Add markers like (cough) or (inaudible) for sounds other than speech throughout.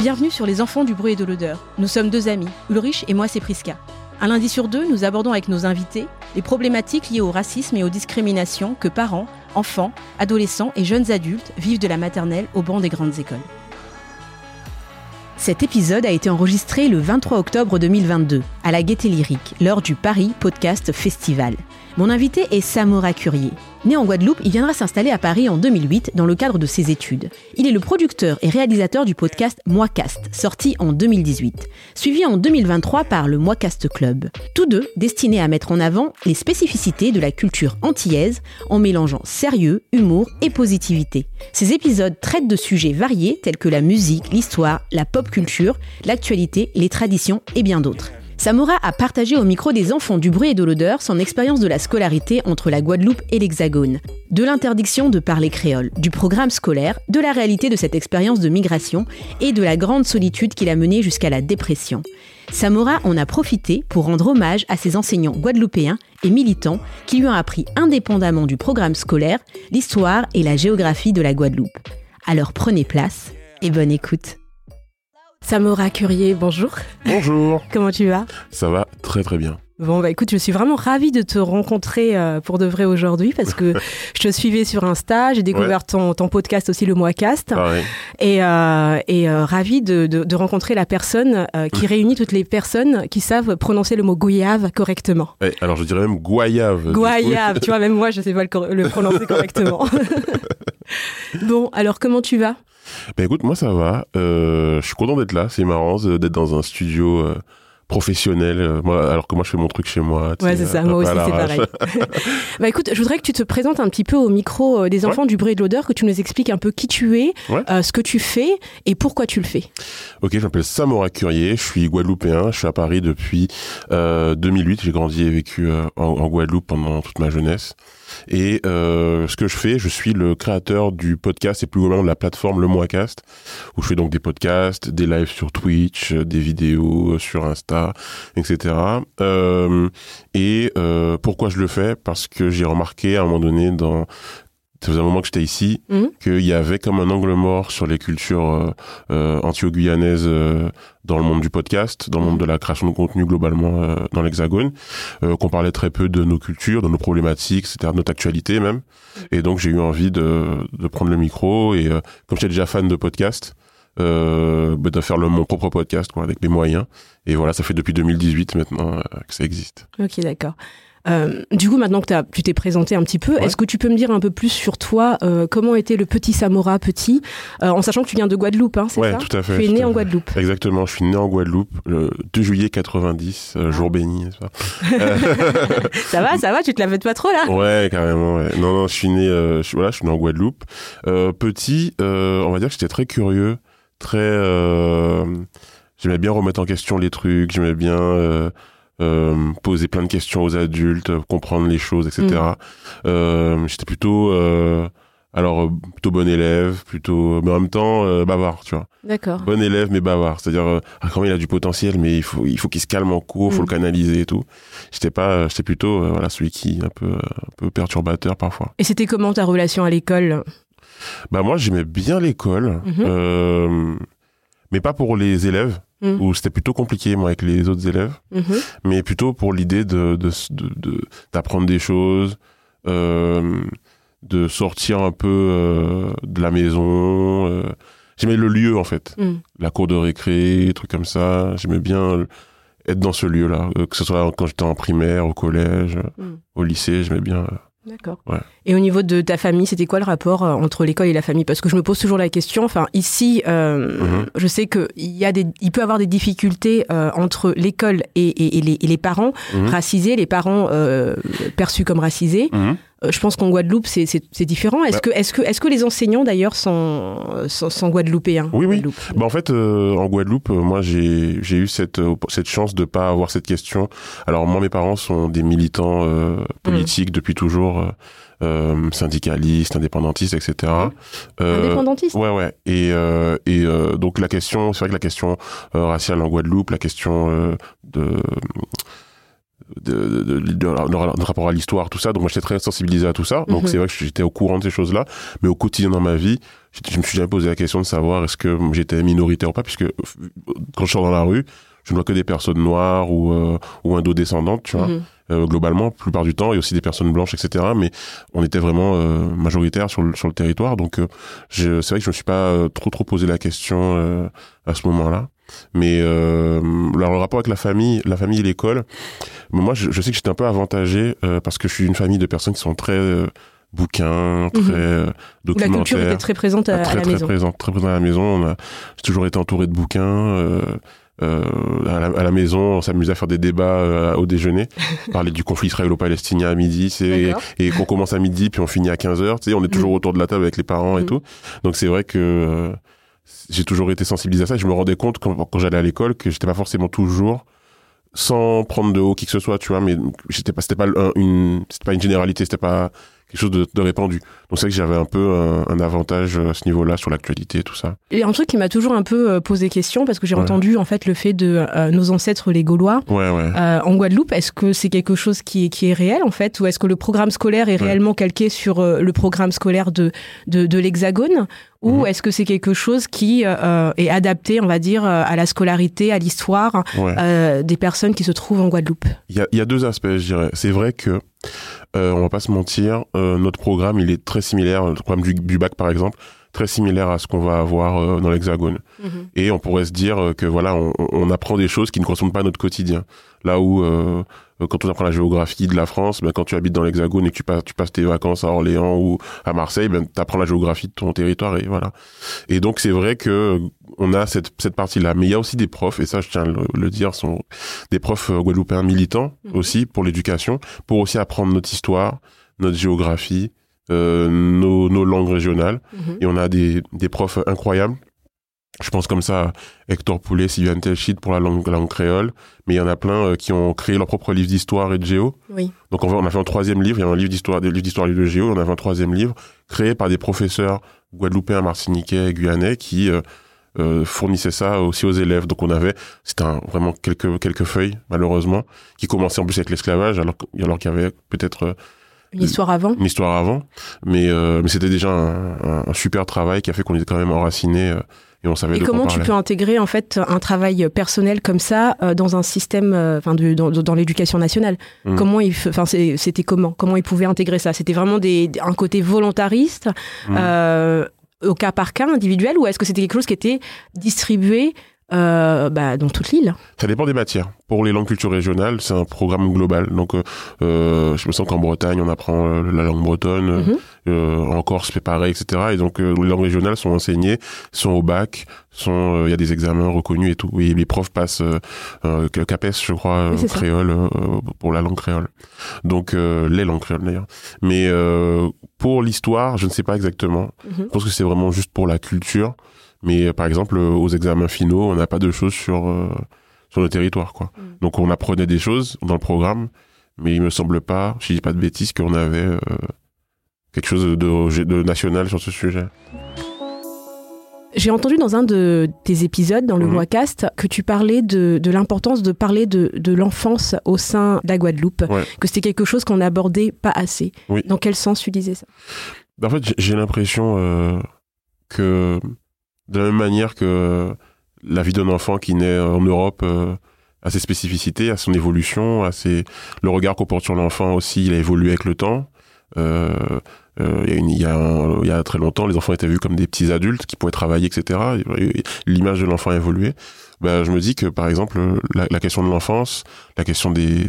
Bienvenue sur Les Enfants du bruit et de l'odeur. Nous sommes deux amis, Ulrich et moi c'est Priska. Un lundi sur deux, nous abordons avec nos invités les problématiques liées au racisme et aux discriminations que parents, enfants, adolescents et jeunes adultes vivent de la maternelle au banc des grandes écoles. Cet épisode a été enregistré le 23 octobre 2022 à la Gaieté Lyrique lors du Paris Podcast Festival. Mon invité est Samora Curier. Né en Guadeloupe, il viendra s'installer à Paris en 2008 dans le cadre de ses études. Il est le producteur et réalisateur du podcast Moicast, sorti en 2018, suivi en 2023 par le Moicast Club. Tous deux destinés à mettre en avant les spécificités de la culture antillaise en mélangeant sérieux, humour et positivité. Ces épisodes traitent de sujets variés tels que la musique, l'histoire, la pop culture, l'actualité, les traditions et bien d'autres. Samora a partagé au micro des enfants du bruit et de l'odeur son expérience de la scolarité entre la Guadeloupe et l'Hexagone, de l'interdiction de parler créole, du programme scolaire, de la réalité de cette expérience de migration et de la grande solitude qui l'a mené jusqu'à la dépression. Samora en a profité pour rendre hommage à ses enseignants guadeloupéens et militants qui lui ont appris indépendamment du programme scolaire l'histoire et la géographie de la Guadeloupe. Alors prenez place et bonne écoute. Samora Curier, bonjour. Bonjour. (laughs) Comment tu vas? Ça va très très bien. Bon, bah écoute, je suis vraiment ravie de te rencontrer euh, pour de vrai aujourd'hui parce que (laughs) je te suivais sur Insta, j'ai découvert Ouais. ton, ton podcast aussi, le Moicast, Pareil. et, euh, et euh, ravie de, de, de rencontrer la personne qui (laughs) réunit toutes les personnes qui savent prononcer le mot goyave correctement. Eh, alors je dirais même goyave. Goyave, tu vois, même moi, je sais pas le prononcer correctement. bon, alors comment tu vas? Ben écoute, moi ça va. Euh, je suis content d'être là. C'est marrant d'être dans un studio euh, professionnel. euh, moi, alors que moi je fais mon truc chez moi. Ouais, c'est ça, moi aussi, c'est pareil. (laughs) bah écoute, je voudrais que tu te présentes un petit peu au micro des enfants du bruit et de l'odeur, que tu nous expliques un peu qui tu es, Ouais. euh, ce que tu fais et pourquoi tu le fais. Ok, je m'appelle Samora Curier. Je suis guadeloupéen. Je suis à Paris depuis euh, 2008. J'ai grandi et vécu en, en Guadeloupe pendant toute ma jeunesse. Et euh, ce que je fais, je suis le créateur du podcast et plus globalement de la plateforme Le Moicast, où je fais donc des podcasts, des lives sur Twitch, euh, des vidéos euh, sur Insta, etc. Et pourquoi je le fais? Parce que j'ai remarqué à un moment donné dans ça faisait un moment que j'étais ici, Mhm. qu'il y avait comme un angle mort sur les cultures euh, euh, antio-guyanaises euh, dans le monde du podcast, dans le monde de la création de contenu globalement euh, dans l'Hexagone, euh, qu'on parlait très peu de nos cultures, de nos problématiques, etc., de notre actualité même. Et donc j'ai eu envie de, de prendre le micro et euh, comme j'étais déjà fan de podcast, euh, bah, de faire le, mon propre podcast quoi, avec mes moyens. Et voilà, ça fait depuis 2018 maintenant que ça existe. Ok, d'accord. Euh, du coup, maintenant que tu t'es présenté un petit peu, Ouais. est-ce que tu peux me dire un peu plus sur toi euh, Comment était le petit Samora petit euh, En sachant que tu viens de Guadeloupe, hein, c'est Ouais, ça tout à fait. Tu es né en. Guadeloupe. Exactement, je suis né en Guadeloupe le 2 juillet 90, euh, jour béni, n'est-ce pas (laughs) ça va, ça va, tu te la fais pas trop là Ouais, carrément. Ouais. Non, non, je suis né, je, voilà, je suis né en Guadeloupe. Petit, on va dire que j'étais très curieux, très. J'aimais bien remettre en question les trucs, j'aimais bien euh, poser plein de questions aux adultes, comprendre les choses, etc. Euh, j'étais plutôt, euh, alors plutôt bon élève, plutôt, mais en même temps bavard, tu vois. D'accord. Bon élève mais bavard, c'est-à-dire ah, quand même, il a du potentiel, mais il faut, il faut qu'il se calme en cours, faut Mm. le canaliser et tout. J'étais pas, j'étais plutôt, voilà, celui qui est un peu, un peu perturbateur parfois. Et c'était comment ta relation à l'école? Bah moi j'aimais bien l'école, Mhm. euh, mais pas pour les élèves, Mhm. où c'était plutôt compliqué moi avec les autres élèves, Mhm. mais plutôt pour l'idée de de- de- de- d'apprendre des choses, euh, de sortir un peu euh, de la maison. euh. J'aimais le lieu en fait, Mm. la cour de récré, trucs comme ça. J'aimais bien être dans ce lieu-là, que ce soit quand j'étais en primaire, au collège, Mm. au lycée, j'aimais bien. D'accord. Ouais. Et au niveau de ta famille, c'était quoi le rapport euh, entre l'école et la famille? Parce que je me pose toujours la question. Enfin, ici, euh, Mhm. je sais que il y a des, il peut y avoir des difficultés euh, entre l'école et, et- et les, et les parents Mhm. racisés, les parents euh, perçus comme racisés. Mhm. Je pense qu'en Guadeloupe, c'est différent. Est-ce Bah. que, est que, est que les enseignants d'ailleurs sont, sont, sont guadeloupéens Oui, oui. Bah, en fait, euh, en Guadeloupe, moi, j'ai j'ai eu cette cette chance de pas avoir cette question. Alors moi, mes parents sont des militants euh, politiques depuis toujours, syndicalistes, indépendantistes, etc. Euh, Indépendantistes Ouais, ouais. Et, euh, et euh, donc la question, c'est vrai que la question euh, raciale en Guadeloupe, la question euh, de de, de, de, de- rapport à l'histoire, tout ça. Donc moi j'étais très sensibilisé à tout ça. Donc Mhm. c'est vrai que j'étais au courant de ces choses-là. Mais au quotidien dans ma vie, je, je me suis jamais posé la question de savoir est-ce que j'étais minoritaire ou pas, puisque euh, quand je sors dans la rue, je ne vois que des personnes noires ou, euh, ou indo-descendantes, tu vois. Mhm. Euh, globalement, la plupart du temps, et aussi des personnes blanches, etc. Mais on était vraiment euh, majoritaire sur le, sur le territoire, donc euh, c'est vrai que je me suis pas euh, trop trop posé la question euh, à ce moment-là. Mais euh, alors, le rapport avec la famille, la famille et l'école, moi, je, je sais que j'étais un peu avantagé euh, parce que je suis une famille de personnes qui sont très euh, bouquins, très Mhm. Où La documentaires. culture était très présente à, à très la très maison. présente, très présente à la maison. J'ai toujours été entouré de bouquins. Euh, à, la, à la maison, on s'amusait à faire des débats euh, au déjeuner, (laughs) parler du conflit israélo-palestinien à midi, c'est et qu'on commence à midi puis on finit à 15 heures. Tu sais, on est toujours autour de la table avec les parents et Mhm. tout. Donc c'est vrai que euh, j'ai toujours été sensibilisé à ça. Je me rendais compte quand, quand j'allais à l'école que j'étais pas forcément toujours sans prendre de haut qui que ce soit, tu vois, mais j'étais pas, c'était pas un- une, c'était pas une généralité, c'était pas quelque chose de, de répandu. Donc c'est vrai que j'avais un peu un, un avantage à ce niveau-là sur l'actualité et tout ça. Il y a un truc qui m'a toujours un peu euh, posé question parce que j'ai Ouais. entendu en fait le fait de euh, nos ancêtres les Gaulois Ouais, ouais. euh, en Guadeloupe. Est-ce que c'est quelque chose qui est, qui est réel en fait? Ou est-ce que le programme scolaire est réellement calqué sur euh, le programme scolaire de, de, de l'Hexagone? Ou Mhm. est-ce que c'est quelque chose qui euh, est adapté, on va dire, euh, à la scolarité, à l'histoire euh, des personnes qui se trouvent en Guadeloupe? Il y a, il y a deux aspects, je dirais. C'est vrai que, euh, on va pas se mentir, euh, notre programme, il est très similaire, le programme du, du bac par exemple, très similaire à ce qu'on va avoir euh, dans l'Hexagone. Et on pourrait se dire euh, que voilà, on, on apprend des choses qui ne correspondent pas à notre quotidien. Là où, euh, euh, quand on apprend la géographie de la France, ben, quand tu habites dans l'Hexagone et que tu passes, tu passes tes vacances à Orléans ou à Marseille, ben, tu apprends la géographie de ton territoire et voilà. Et donc c'est vrai que on a cette, cette partie-là. Mais il y a aussi des profs, et ça je tiens à le, le dire, sont des profs euh, guadeloupéens militants Mhm. aussi pour l'éducation, pour aussi apprendre notre histoire, notre géographie, euh, nos, nos langues régionales. Et on a des, des profs incroyables. Je pense comme ça à Hector Poulet, Sylviane Telchid pour la langue, la langue créole. Mais il y en a plein euh, qui ont créé leur propre livre d'histoire et de géo. Oui. Donc on, a fait un troisième livre, il y a un livre d'histoire, des livres d'histoire et de géo, on a fait un troisième livre créé par des professeurs guadeloupéens, martiniquais guyanais qui euh, euh, fournissaient ça aussi aux élèves. Donc on avait, c'était vraiment quelques, quelques feuilles, malheureusement, qui commençaient en plus avec l'esclavage, alors, alors qu'il y avait peut-être euh, Une histoire avant une histoire avant. Mais, euh, mais c'était déjà un, un- un super travail qui a fait qu'on était quand même enracinés euh, et on savait Et de comment tu peux intégrer en fait un travail personnel comme ça dans un système, enfin dans, dans l'éducation nationale? Mhm. Comment il, enfin c'était comment? Comment ils pouvaient intégrer ça? C'était vraiment des, un côté volontariste, Mhm. Au cas par cas individuel, ou est-ce que c'était quelque chose qui était distribué euh, bah, dans toute l'île Ça dépend des matières. Pour les langues culturelles régionales, c'est un programme global. Donc, euh, euh, je me sens qu'en Bretagne, on apprend euh, la langue bretonne. euh, Mhm. euh, en Corse, c'est pareil, etc. Et donc, euh, les langues régionales sont enseignées, sont au bac, sont, euh, il y a des examens reconnus et tout. Et les profs passent CAPES, je crois, Oui, créole euh, pour la langue créole. Donc, euh, les langues créoles d'ailleurs. Mais euh, pour l'histoire, je ne sais pas exactement. Mhm. Je pense que c'est vraiment juste pour la culture. Mais euh, par exemple, euh, aux examens finaux, on n'a pas de choses sur euh, sur le territoire, quoi. Mm. Donc, on apprenait des choses dans le programme, mais il me semble pas, je dis pas de bêtises, qu'on avait quelque chose de, national sur ce sujet. J'ai entendu dans un de tes épisodes, dans le. Voicast, que tu parlais de, de l'importance de parler de, de l'enfance au sein de la Guadeloupe, Ouais. que c'était quelque chose qu'on n'abordait pas assez. Oui. Dans quel sens tu disais ça? En fait, j'ai- j'ai l'impression euh, que de la même manière que la vie d'un enfant qui naît en Europe euh, a ses spécificités, a son évolution, a ses... le regard qu'on porte sur l'enfant aussi, il a évolué avec le temps. Euh, euh, il y a y, y a très longtemps, les enfants étaient vus comme des petits adultes qui pouvaient travailler, etc. Et L'image de l'enfant a évolué. Ben, je me dis que, par exemple, la, la question de l'enfance, la question des,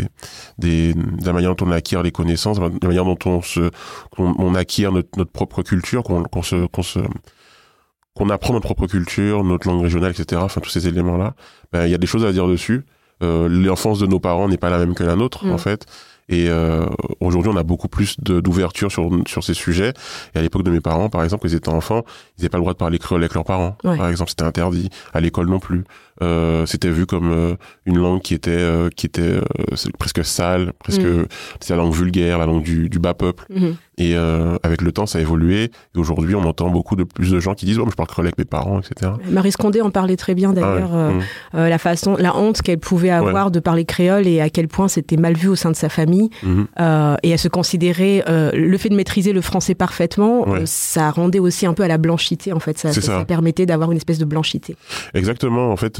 des, de la manière dont on acquiert les connaissances, de la manière dont on se, on acquiert notre, notre propre culture, qu'on se, qu'on se, qu'on apprend notre propre culture, notre langue régionale, etc. Enfin, tous ces éléments-là, ben, il y a des choses à dire dessus. Euh, L'enfance de nos parents n'est pas la même que la nôtre, Mm. en fait. Et euh, aujourd'hui, on a beaucoup plus d'ouverture sur, sur ces sujets. Et à l'époque de mes parents, par exemple, quand ils étaient enfants, ils n'avaient pas le droit de parler créole avec leurs parents. Ouais. Par exemple, c'était interdit. À l'école non plus. Euh, c'était vu comme euh, une langue qui était, euh, qui était presque sale, presque Mm. c'est la langue vulgaire, la langue du, du bas peuple. Mhm. Et avec le temps, ça a évolué. Et aujourd'hui, on entend beaucoup de plus de gens qui disent oh, mais je parle créole avec mes parents, etc. Marie Scondé en parlait très bien d'ailleurs, Ah ouais. euh, Mm. la façon, la honte qu'elle pouvait avoir de parler créole et à quel point c'était mal vu au sein de sa famille. Mhm. Euh, et à se considérer le fait de maîtriser le français parfaitement, Ouais. ça rendait aussi un peu à la blanchité en fait. Ça, permettait d'avoir une espèce de blanchité. Exactement. En fait,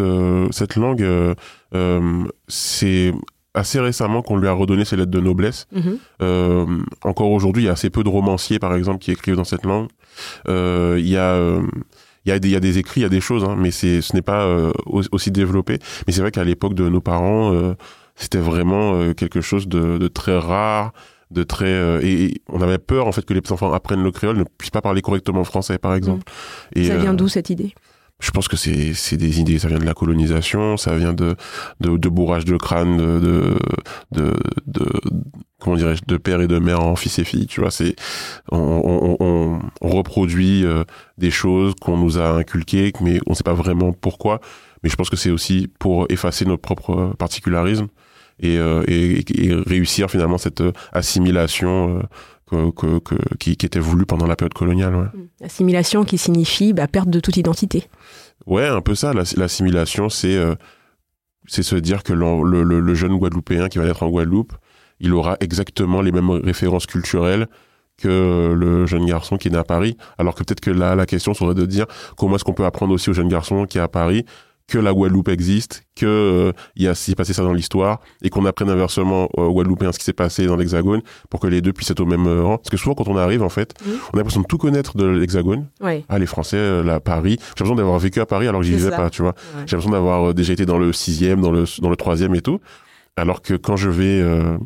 cette langue, euh, euh, c'est assez récemment qu'on lui a redonné ses lettres de noblesse. Mhm. Euh, encore aujourd'hui, il y a assez peu de romanciers, par exemple, qui écrivent dans cette langue. Euh, Il y a euh, il y, a des, il y a des écrits, il y a des choses, hein, mais c'est, ce n'est pas euh, au- aussi développé. Mais c'est vrai qu'à l'époque de nos parents, euh, c'était vraiment euh, quelque chose de, de très rare, de très euh, et, et on avait peur en fait que les enfants apprennent le créole, ne puissent pas parler correctement français, par exemple. Et, ça vient euh, d'où cette idée? Je pense que c'est c'est des idées, ça vient de la colonisation, ça vient de de, de bourrage de crâne, de de de, de comment dirais-je, de père et de mère en fils et filles. Tu vois, c'est on, on, on, reproduit euh, des choses qu'on nous a inculquées, mais on sait pas vraiment pourquoi. Mais je pense que c'est aussi pour effacer notre propre particularisme et, euh, et, et réussir finalement cette assimilation. Euh, que, qui, qui était voulue pendant la période coloniale. Ouais. Assimilation qui signifie bah, perte de toute identité. Ouais, un peu ça. l'ass- L'assimilation, c'est euh, c'est se dire que le, le- le jeune Guadeloupéen qui va naître en Guadeloupe, il aura exactement les mêmes références culturelles que le jeune garçon qui est né à Paris. Alors que peut-être que là, la question serait de dire comment est-ce qu'on peut apprendre aussi au jeune garçon qui est à Paris que la Guadeloupe existe, que euh, il y a s'est passé ça dans l'histoire et qu'on apprenne inversement aux Guadeloupéens ce qui s'est passé dans l'Hexagone pour que les deux puissent être au même euh, rang. Parce que souvent quand on arrive en fait, on a l'impression de tout connaître de l'Hexagone. Ah les Français, euh, là, Paris. J'ai l'impression d'avoir vécu à Paris alors que j'y vivais pas, tu vois. Ouais. J'ai l'impression d'avoir euh, déjà été dans le sixième, dans le dans le troisième et tout. Alors que quand je vais euh,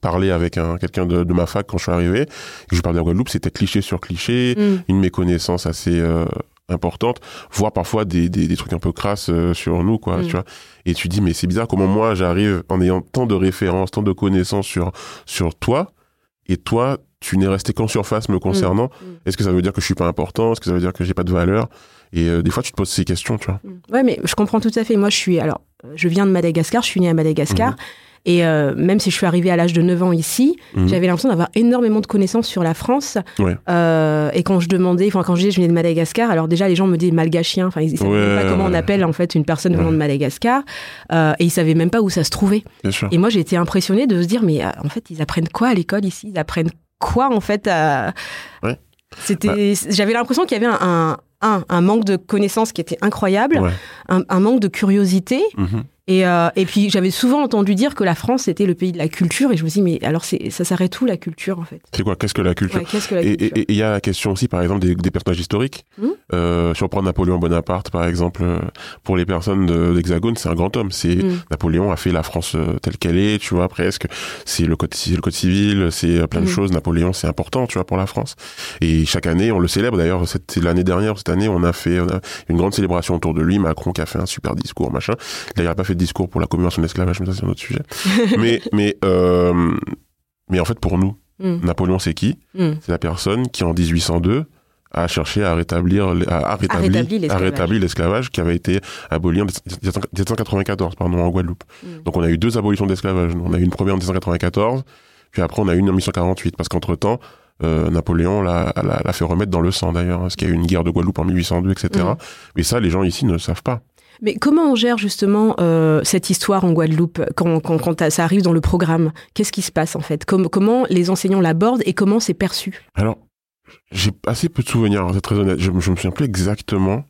parler avec un quelqu'un de, de ma fac quand je suis arrivé, et que je parle de Guadeloupe, c'était cliché sur cliché, Mm. une méconnaissance assez euh, importante, voire parfois des, des, des trucs un peu crasses euh, sur nous, quoi, Mm. tu vois. Et tu dis, mais c'est bizarre comment moi j'arrive en ayant tant de références, tant de connaissances sur, sur toi, et toi, tu n'es resté qu'en surface me concernant. Mm. Est-ce que ça veut dire que je suis pas important? Est-ce que ça veut dire que j'ai pas de valeur? Et euh, des fois, tu te poses ces questions, tu vois. Ouais, mais je comprends tout à fait. Moi, je suis. Alors, euh, je viens de Madagascar, je suis née à Madagascar. Mhm. Et euh, même si je suis arrivée à l'âge de 9 ans ici, Mhm. j'avais l'impression d'avoir énormément de connaissances sur la France. Ouais. Euh, et quand je demandais, enfin, quand je disais je venais de Madagascar, alors déjà, les gens me disaient malgachien. Enfin, ils ne savaient Ouais, même pas comment on appelle en fait une personne venant de Madagascar. Euh, et ils savaient même pas où ça se trouvait. Et moi, j'ai été impressionnée de se dire, mais en fait, ils apprennent quoi à l'école ici? Ils apprennent quoi en fait à... Ouais. C'était, j'avais l'impression qu'il y avait un, un, un, un manque de connaissances qui était incroyable, Ouais. un, un manque de curiosité. Mhm. Et, euh, et puis j'avais souvent entendu dire que la France était le pays de la culture. Et je me dis, mais alors ça s'arrête où la culture en fait? C'est quoi? Qu'est-ce que la culture? Ouais, Qu'est-ce que la Et culture? et- et il y a la question aussi, par exemple, des, des personnages historiques. Euh, si on prend Napoléon Bonaparte, par exemple, euh, pour les personnes de l'Hexagone, c'est un grand homme. C'est Mhm. Napoléon a fait la France telle qu'elle est, tu vois, presque. C'est le code, le code civil, c'est plein de Mhm. choses. Napoléon, c'est important, tu vois, pour la France. Et chaque année, on le célèbre. D'ailleurs, cette- l'année dernière, cette année, on a fait on a une grande célébration autour de lui. Macron qui a fait un super discours, machin. D'ailleurs, il n'a pas fait de discours pour la commémoration de l'esclavage, mais ça, c'est un autre sujet. (laughs) mais, mais, euh, mais en fait, pour nous, Mhm. Napoléon, c'est qui Mhm. c'est la personne qui, en 1802, a cherché à rétablir, à, à rétablir, l'esclavage. rétablir l'esclavage qui avait été aboli en 1794, pardon, en Guadeloupe. Mhm. Donc on a eu deux abolitions d'esclavage. On a eu une première en 1794, puis après on a eu une en 1848, parce qu'entre-temps, euh, Napoléon l'a, fait remettre dans le sang d'ailleurs, parce qu'il y a eu une guerre de Guadeloupe en 1802, etc. Mais ça, les gens ici ne le savent pas. Mais comment on gère justement euh, cette histoire en Guadeloupe quand, quand, quand ça arrive dans le programme? Qu'est-ce qui se passe en fait? Comme- Comment les enseignants l'abordent et comment c'est perçu? Alors, j'ai assez peu de souvenirs, c'est très honnête. Je, me- je me souviens plus exactement.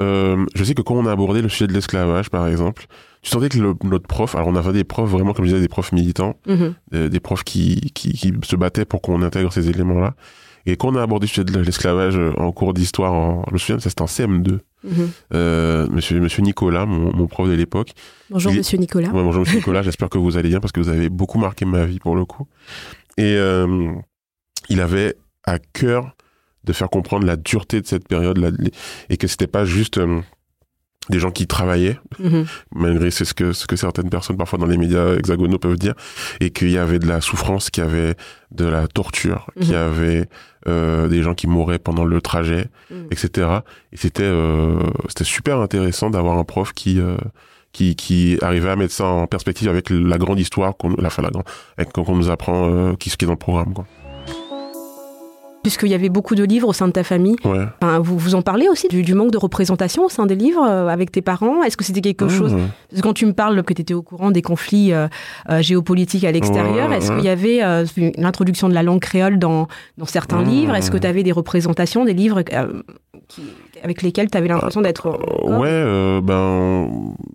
Euh, je sais que quand on a abordé le sujet de l'esclavage, par exemple, tu sentais que le- notre prof, alors on avait des profs vraiment, comme je disais, des profs militants, Mhm. euh, des profs qui, qui, qui se battaient pour qu'on intègre ces éléments-là. Et quand on a abordé le sujet de l'esclavage euh, en cours d'histoire, en, je me souviens, c'était en CM2. Mhm. Euh, monsieur, monsieur Nicolas, mon, mon prof de l'époque, Bonjour Il- Monsieur Nicolas. Ouais, bonjour Monsieur Nicolas, j'espère que vous allez bien parce que vous avez beaucoup marqué ma vie pour le coup. Et euh, il avait à cœur de faire comprendre la dureté de cette période et que c'était pas juste euh, des gens qui travaillaient, Mhm. malgré c'est ce que ce que certaines personnes parfois dans les médias hexagonaux peuvent dire, et qu'il y avait de la souffrance, qu'il y avait de la torture, qu'il y Mhm. avait euh, des gens qui mouraient pendant le trajet, Mhm. etc. Et c'était euh, c'était super intéressant d'avoir un prof qui euh, qui, qui arrivait à mettre ça en perspective avec la grande histoire qu'on la, enfin, la grande, qu'on nous apprend, euh, qui, ce qui est dans le programme. Quoi. Puisqu'il y avait beaucoup de livres au sein de ta famille, Ouais. Enfin, vous, vous en parlez aussi du, du manque de représentation au sein des livres euh, avec tes parents Est-ce que c'était quelque chose Mmh. Parce que quand tu me parles que tu étais au courant des conflits euh, euh, géopolitiques à l'extérieur, Ouais, est-ce ouais. qu'il y avait l'introduction de la langue créole dans, dans certains Mmh. livres? Est-ce que tu avais des représentations, des livres qui- avec lesquels tu avais l'impression d'être... Ouais, ben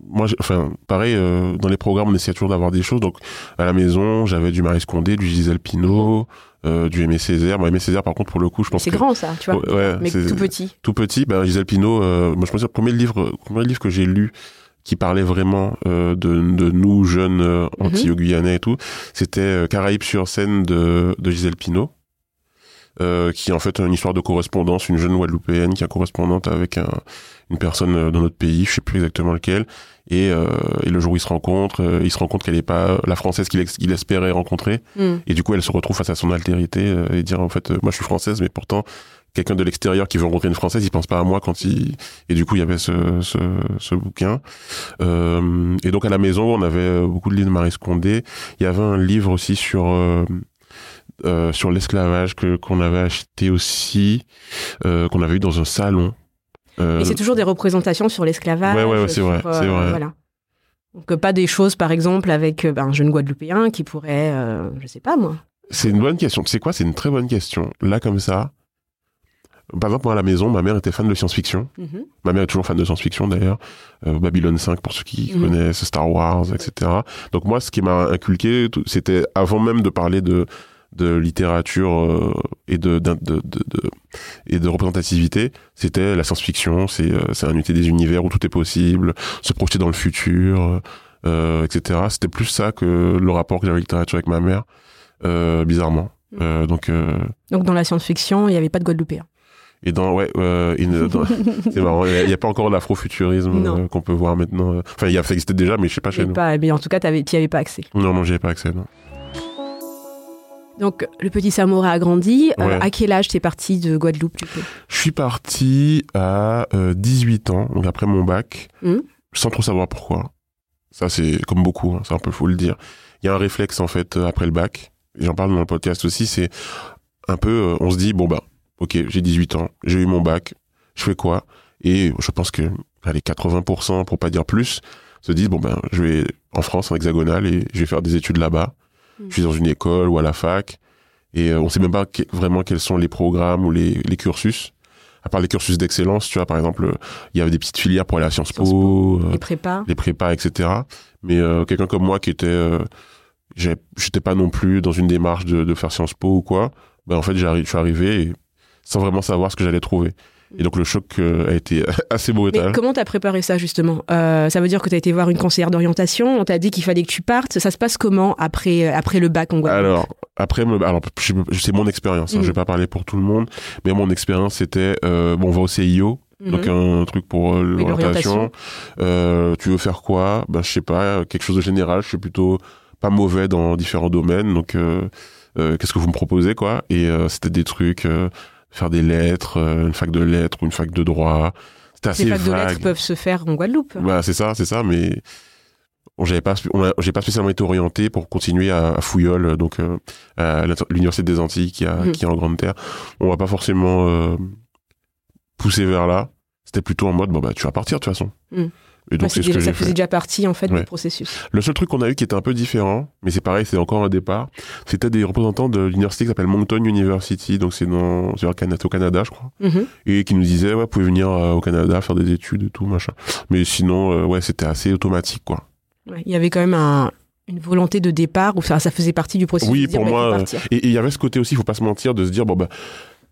moi, enfin pareil, dans les programmes, on essayait toujours d'avoir des choses. Donc à la maison, j'avais du Maris Condé, du Gisèle Pinot, euh, du Aimé Césaire. Bon, Aimé Césaire, par contre, pour le coup, je pense C'est que grand ça, tu vois, Ouais, mais c'est- tout petit. tout petit, ben Gisèle Pinot, euh, moi je pense que le premier livre, le premier livre que j'ai lu qui parlait vraiment euh, de, de nous jeunes euh, Mhm. anti-guyanais et tout, c'était euh, Caraïbes sur scène de, de Gisèle Pinot. Euh, qui est en fait une histoire de correspondance, une jeune Guadeloupéenne qui est correspondante avec un, une personne euh, dans notre pays, je sais plus exactement lequel, et, euh, et le jour où ils se rencontrent, euh, il se rend compte qu'elle n'est pas la française qu'il espérait rencontrer, Hmm. et du coup elle se retrouve face à son altérité euh, et dire en fait euh, moi je suis française, mais pourtant quelqu'un de l'extérieur qui veut rencontrer une française, il pense pas à moi quand il et du coup il y avait ce ce, ce bouquin Euh, et donc à la maison on avait euh, beaucoup de livres de Marie Condé. Il y avait un livre aussi sur euh, euh, sur l'esclavage que qu'on avait acheté aussi, euh, qu'on avait eu dans un salon. Euh, Et c'est toujours des représentations sur l'esclavage. Ouais, ouais, ouais, c'est vrai, c'est vrai. Voilà. Donc pas des choses, par exemple, avec ben, un jeune Guadeloupéen qui pourrait, je sais pas moi. C'est une bonne question. C'est quoi? C'est une très bonne question. Là comme ça. Par exemple, moi à la maison, ma mère était fan de science-fiction. Mhm. Ma mère est toujours fan de science-fiction d'ailleurs. Euh, Babylone 5 pour ceux qui Mhm. connaissent, Star Wars, etc. Donc moi, ce qui m'a inculqué, c'était avant même de parler de de littérature euh, et de, d'un- de, de, de- et de représentativité, c'était la science-fiction. C'est euh, c'est un unité des univers où tout est possible, se projeter dans le futur, euh, etc. C'était plus ça que le rapport que j'avais avec la littérature avec ma mère, euh, bizarrement. Euh, donc Donc dans la science-fiction, il n'y avait pas de Guadeloupéen. et dans ouais, euh, (laughs) c'est marrant. Il n'y a, pas encore l'afrofuturisme euh, qu'on peut voir maintenant. Enfin, il y a ça existait déjà, mais je sais pas chez Mais, nous. pas, mais en tout cas, tu n'y avais pas accès. Non, non, j'y avais pas accès. Non. Donc le petit Samora a grandi. Euh, à quel âge t'es parti de Guadeloupe du coup? Je suis parti à euh, 18 ans, donc après mon bac, Mhm. sans trop savoir pourquoi. Ça, c'est comme beaucoup, hein, c'est un peu faut le dire. Il y a un réflexe en fait euh, après le bac. J'en parle dans le podcast aussi. C'est un peu, euh, on se dit bon bah, ok, j'ai 18 ans, j'ai eu mon bac, je fais quoi? Et je pense que allez 80% pour pas dire plus se disent bon ben je vais en France en hexagonale et je vais faire des études là-bas. Mhm. Je suis dans une école ou à la fac et euh, on sait même pas que- vraiment quels sont les programmes ou les, les cursus. À part les cursus d'excellence, tu vois, par exemple, il y avait des petites filières pour aller à Sciences, Sciences Po, euh, Les prépas les prépas, etc. Mais euh, quelqu'un comme moi qui était, euh, j'étais pas non plus dans une démarche de, de faire Sciences Po ou quoi. Ben en fait, j'arrive, je suis arrivé et sans vraiment savoir ce que j'allais trouver. Et donc le choc euh, a été (laughs) assez Mais brutal. comment t'as préparé ça justement? Euh, Ça veut dire que t'as été voir une conseillère d'orientation, on t'a dit qu'il fallait que tu partes. Ça se passe comment après, après le bac en Guadeloupe? Alors après, alors c'est mon expérience. hein, Mhm. Je vais pas parler pour tout le monde, mais mon expérience c'était, euh, bon, on va au CIO, Mhm. donc un truc pour euh, l'orientation. Euh, tu veux faire quoi? Ben je sais pas, quelque chose de général. Je suis plutôt pas mauvais dans différents domaines, donc euh, euh, qu'est-ce que vous me proposez quoi? Et euh, c'était des trucs, euh, faire des lettres, euh, une fac de lettres ou une fac de droit. C'était assez Les facs de lettres peuvent se faire en Guadeloupe. Bah, c'est ça, c'est ça, mais j'avais pas, j'ai pas spécialement été orienté pour continuer à, à Fouillol, donc euh, à l'université des Antilles qui, a, Mhm. qui est en Grande Terre. On va pas forcément euh, pousser vers là. C'était plutôt en mode, bon bah tu vas partir de toute façon. Mhm. Et donc Ouais, c'est ce que ça faisait fait. déjà partie en fait Ouais. du processus. Le seul truc qu'on a eu qui était un peu différent, mais c'est pareil, c'est encore un départ, c'était des représentants de l'université qui s'appelle Moncton University, donc c'est dans, c'est au Canada, je crois Mhm. et qui nous disait ouais vous pouvez venir euh, au Canada faire des études et tout machin mais sinon euh, ouais c'était assez automatique quoi Ouais, Il y avait quand même un- une volonté de départ où ça, ça faisait partie du processus. Oui, dire, pour bah, moi, et et il y avait ce côté aussi il faut pas se mentir de se dire bon bah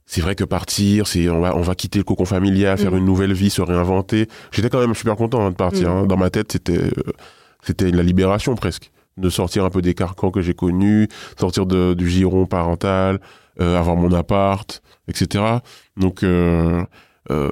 c'est vrai que partir c'est on va on va quitter le cocon familial faire Mhm. une nouvelle vie se réinventer j'étais quand même super content hein, de partir Mhm. hein. dans ma tête c'était euh, c'était la libération presque de sortir un peu des carcans que j'ai connus sortir de, du giron parental euh, avoir mon appart etc donc euh, euh,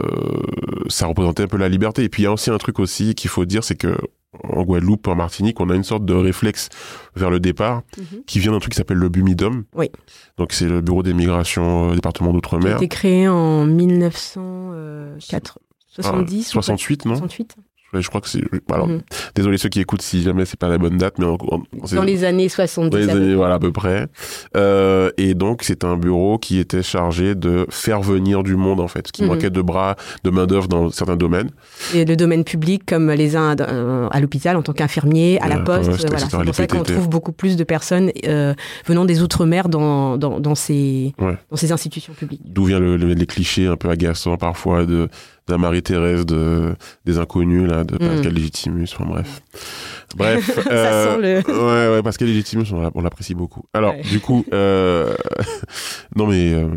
ça représentait un peu la liberté. Et puis il y a aussi un truc aussi qu'il faut dire, c'est que en Guadeloupe, en Martinique, on a une sorte de réflexe vers le départ Mhm. qui vient d'un truc qui s'appelle le BUMIDOM. Oui. Donc c'est le bureau des migrations euh, département Qui a d'outre-mer. été créé en 1970 Ah, 68, non? 68 Ouais, Je crois que c'est. Alors, Mhm. désolé ceux qui écoutent si jamais c'est pas la bonne date, mais en- en- Dans les années 70. dans les années, voilà, à peu près. Euh, et donc, c'est un bureau qui était chargé de faire venir du monde, en fait. Ce qui Mhm. manquait de bras, de main-d'œuvre dans certains domaines. Et le domaine public, comme les uns euh, à l'hôpital en tant qu'infirmier, à la poste. poste, voilà. C'est pour ça qu'on trouve beaucoup plus de personnes euh, venant des Outre-mer dans, dans, dans, ces, Ouais. dans ces institutions publiques. D'où viennent le- le- les clichés un peu agaçants, parfois, de la Marie-Thérèse, de, des inconnus, là, de Pascal Légitimus. Enfin, bref. Bref. Mm. (laughs) Ça euh, sent le. (laughs) Ouais, ouais, Pascal Légitimus, on l'a- on l'apprécie beaucoup. Alors, Ouais. du coup, euh... (laughs) non mais. euh,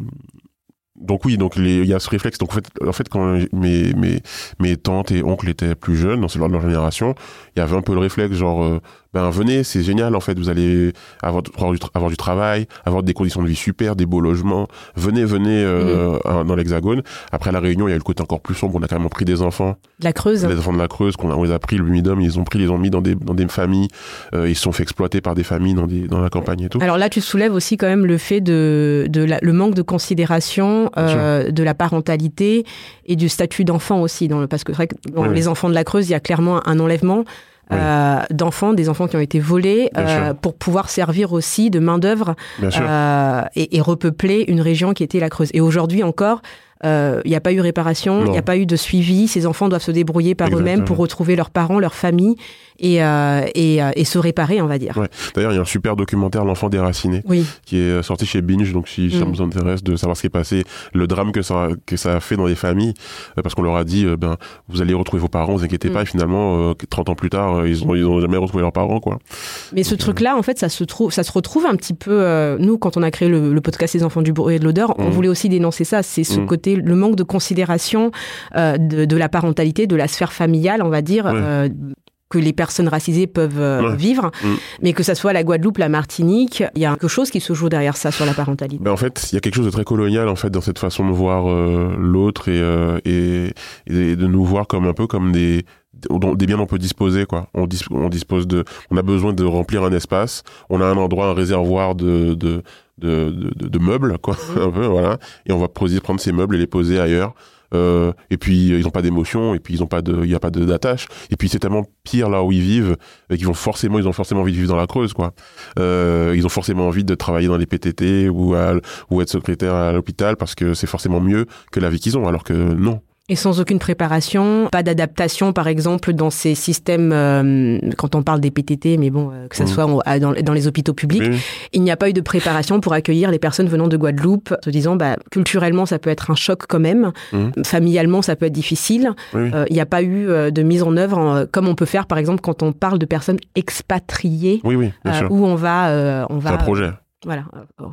Donc oui, donc il y a ce réflexe. Donc en fait, en fait quand mes, mes, mes tantes et oncles étaient plus jeunes, dans leur, leur génération, il y avait un peu le réflexe genre, ben venez, c'est génial en fait, vous allez avoir, avoir, du, tra- avoir du travail, avoir des conditions de vie super, des beaux logements. Venez, venez euh, Mm. dans l'Hexagone. Après à la Réunion, il y a eu le côté encore plus sombre. On a carrément pris des enfants De la Creuse. les enfants de la Creuse, qu'on a, on les a pris, le Lumidum, ils les ont pris, ils les ont mis dans des, dans des familles, euh, ils se sont fait exploiter par des familles dans, des, dans la campagne et tout. Alors là, tu soulèves aussi quand même le fait de, de la- le manque de considération euh, de la parentalité et du statut d'enfant aussi. Dans le, parce que c'est vrai que dans Oui, oui. les enfants de la Creuse, il y a clairement un enlèvement. Oui. euh, d'enfants, des enfants qui ont été volés, euh, pour pouvoir servir aussi de main-d'œuvre euh, et, et repeupler une région qui était la Creuse. Et aujourd'hui encore, il n'y a pas eu réparation, il n'y a pas eu de suivi. Ces enfants doivent se débrouiller par eux-mêmes pour retrouver leurs parents, leur famille et, euh, et, euh, et se réparer, on va dire. Ouais. D'ailleurs, il y a un super documentaire, L'enfant déraciné, Oui, qui est euh, sorti chez Binge, donc si ça Mm. vous intéresse de savoir ce qui est passé, le drame que ça, que ça a fait dans les familles, euh, parce qu'on leur a dit, euh, ben, vous allez retrouver vos parents, vous inquiétez Mm. pas, et finalement, euh, 30 ans plus tard, euh, ils ont, ils ont jamais retrouvé leurs parents, quoi. Mais ce Donc, euh, truc-là, en fait, ça se trouve, ça se retrouve un petit peu. euh, nous, quand on a créé le, le podcast Les enfants du bruit et de l'odeur, on Mhm. voulait aussi dénoncer ça. C'est ce Mhm. Le manque de considération euh, de, de la parentalité, de la sphère familiale, on va dire. Ouais. euh, que les personnes racisées peuvent euh, Ouais. vivre, Mhm. mais que ça soit la Guadeloupe, la Martinique, il y a quelque chose qui se joue derrière ça sur la parentalité. Ben en fait, il y a quelque chose de très colonial en fait dans cette façon de voir euh, l'autre et, euh, et, et de nous voir comme un peu comme des des biens dont on peut disposer quoi. On, dis- on dispose de, on a besoin de remplir un espace. On a un endroit, un réservoir de de de, de, de meubles quoi, (laughs) un peu voilà. Et on va poser- prendre ces meubles et les poser ailleurs. Euh, et puis ils n'ont pas d'émotion et puis ils ont pas de il y a pas de d'attache et puis c'est tellement pire là où ils vivent et qu'ils vont forcément ils ont forcément envie de vivre dans la Creuse quoi euh, ils ont forcément envie de travailler dans les PTT ou à, ou être secrétaire à l'hôpital parce que c'est forcément mieux que la vie qu'ils ont alors que non Et sans aucune préparation, pas d'adaptation, par exemple, dans ces systèmes, euh, quand on parle des PTT, mais bon, euh, que ça Mhm. soit à- dans, dans les hôpitaux publics, il n'y a pas eu de préparation pour accueillir les personnes venant de Guadeloupe, se disant, bah, culturellement, ça peut être un choc quand même, Mhm. familialement, ça peut être difficile. Euh, il n'y a pas eu de mise en œuvre, en- comme on peut faire, par exemple, quand on parle de personnes expatriées, oui, oui, où on va, on va un projet. voilà,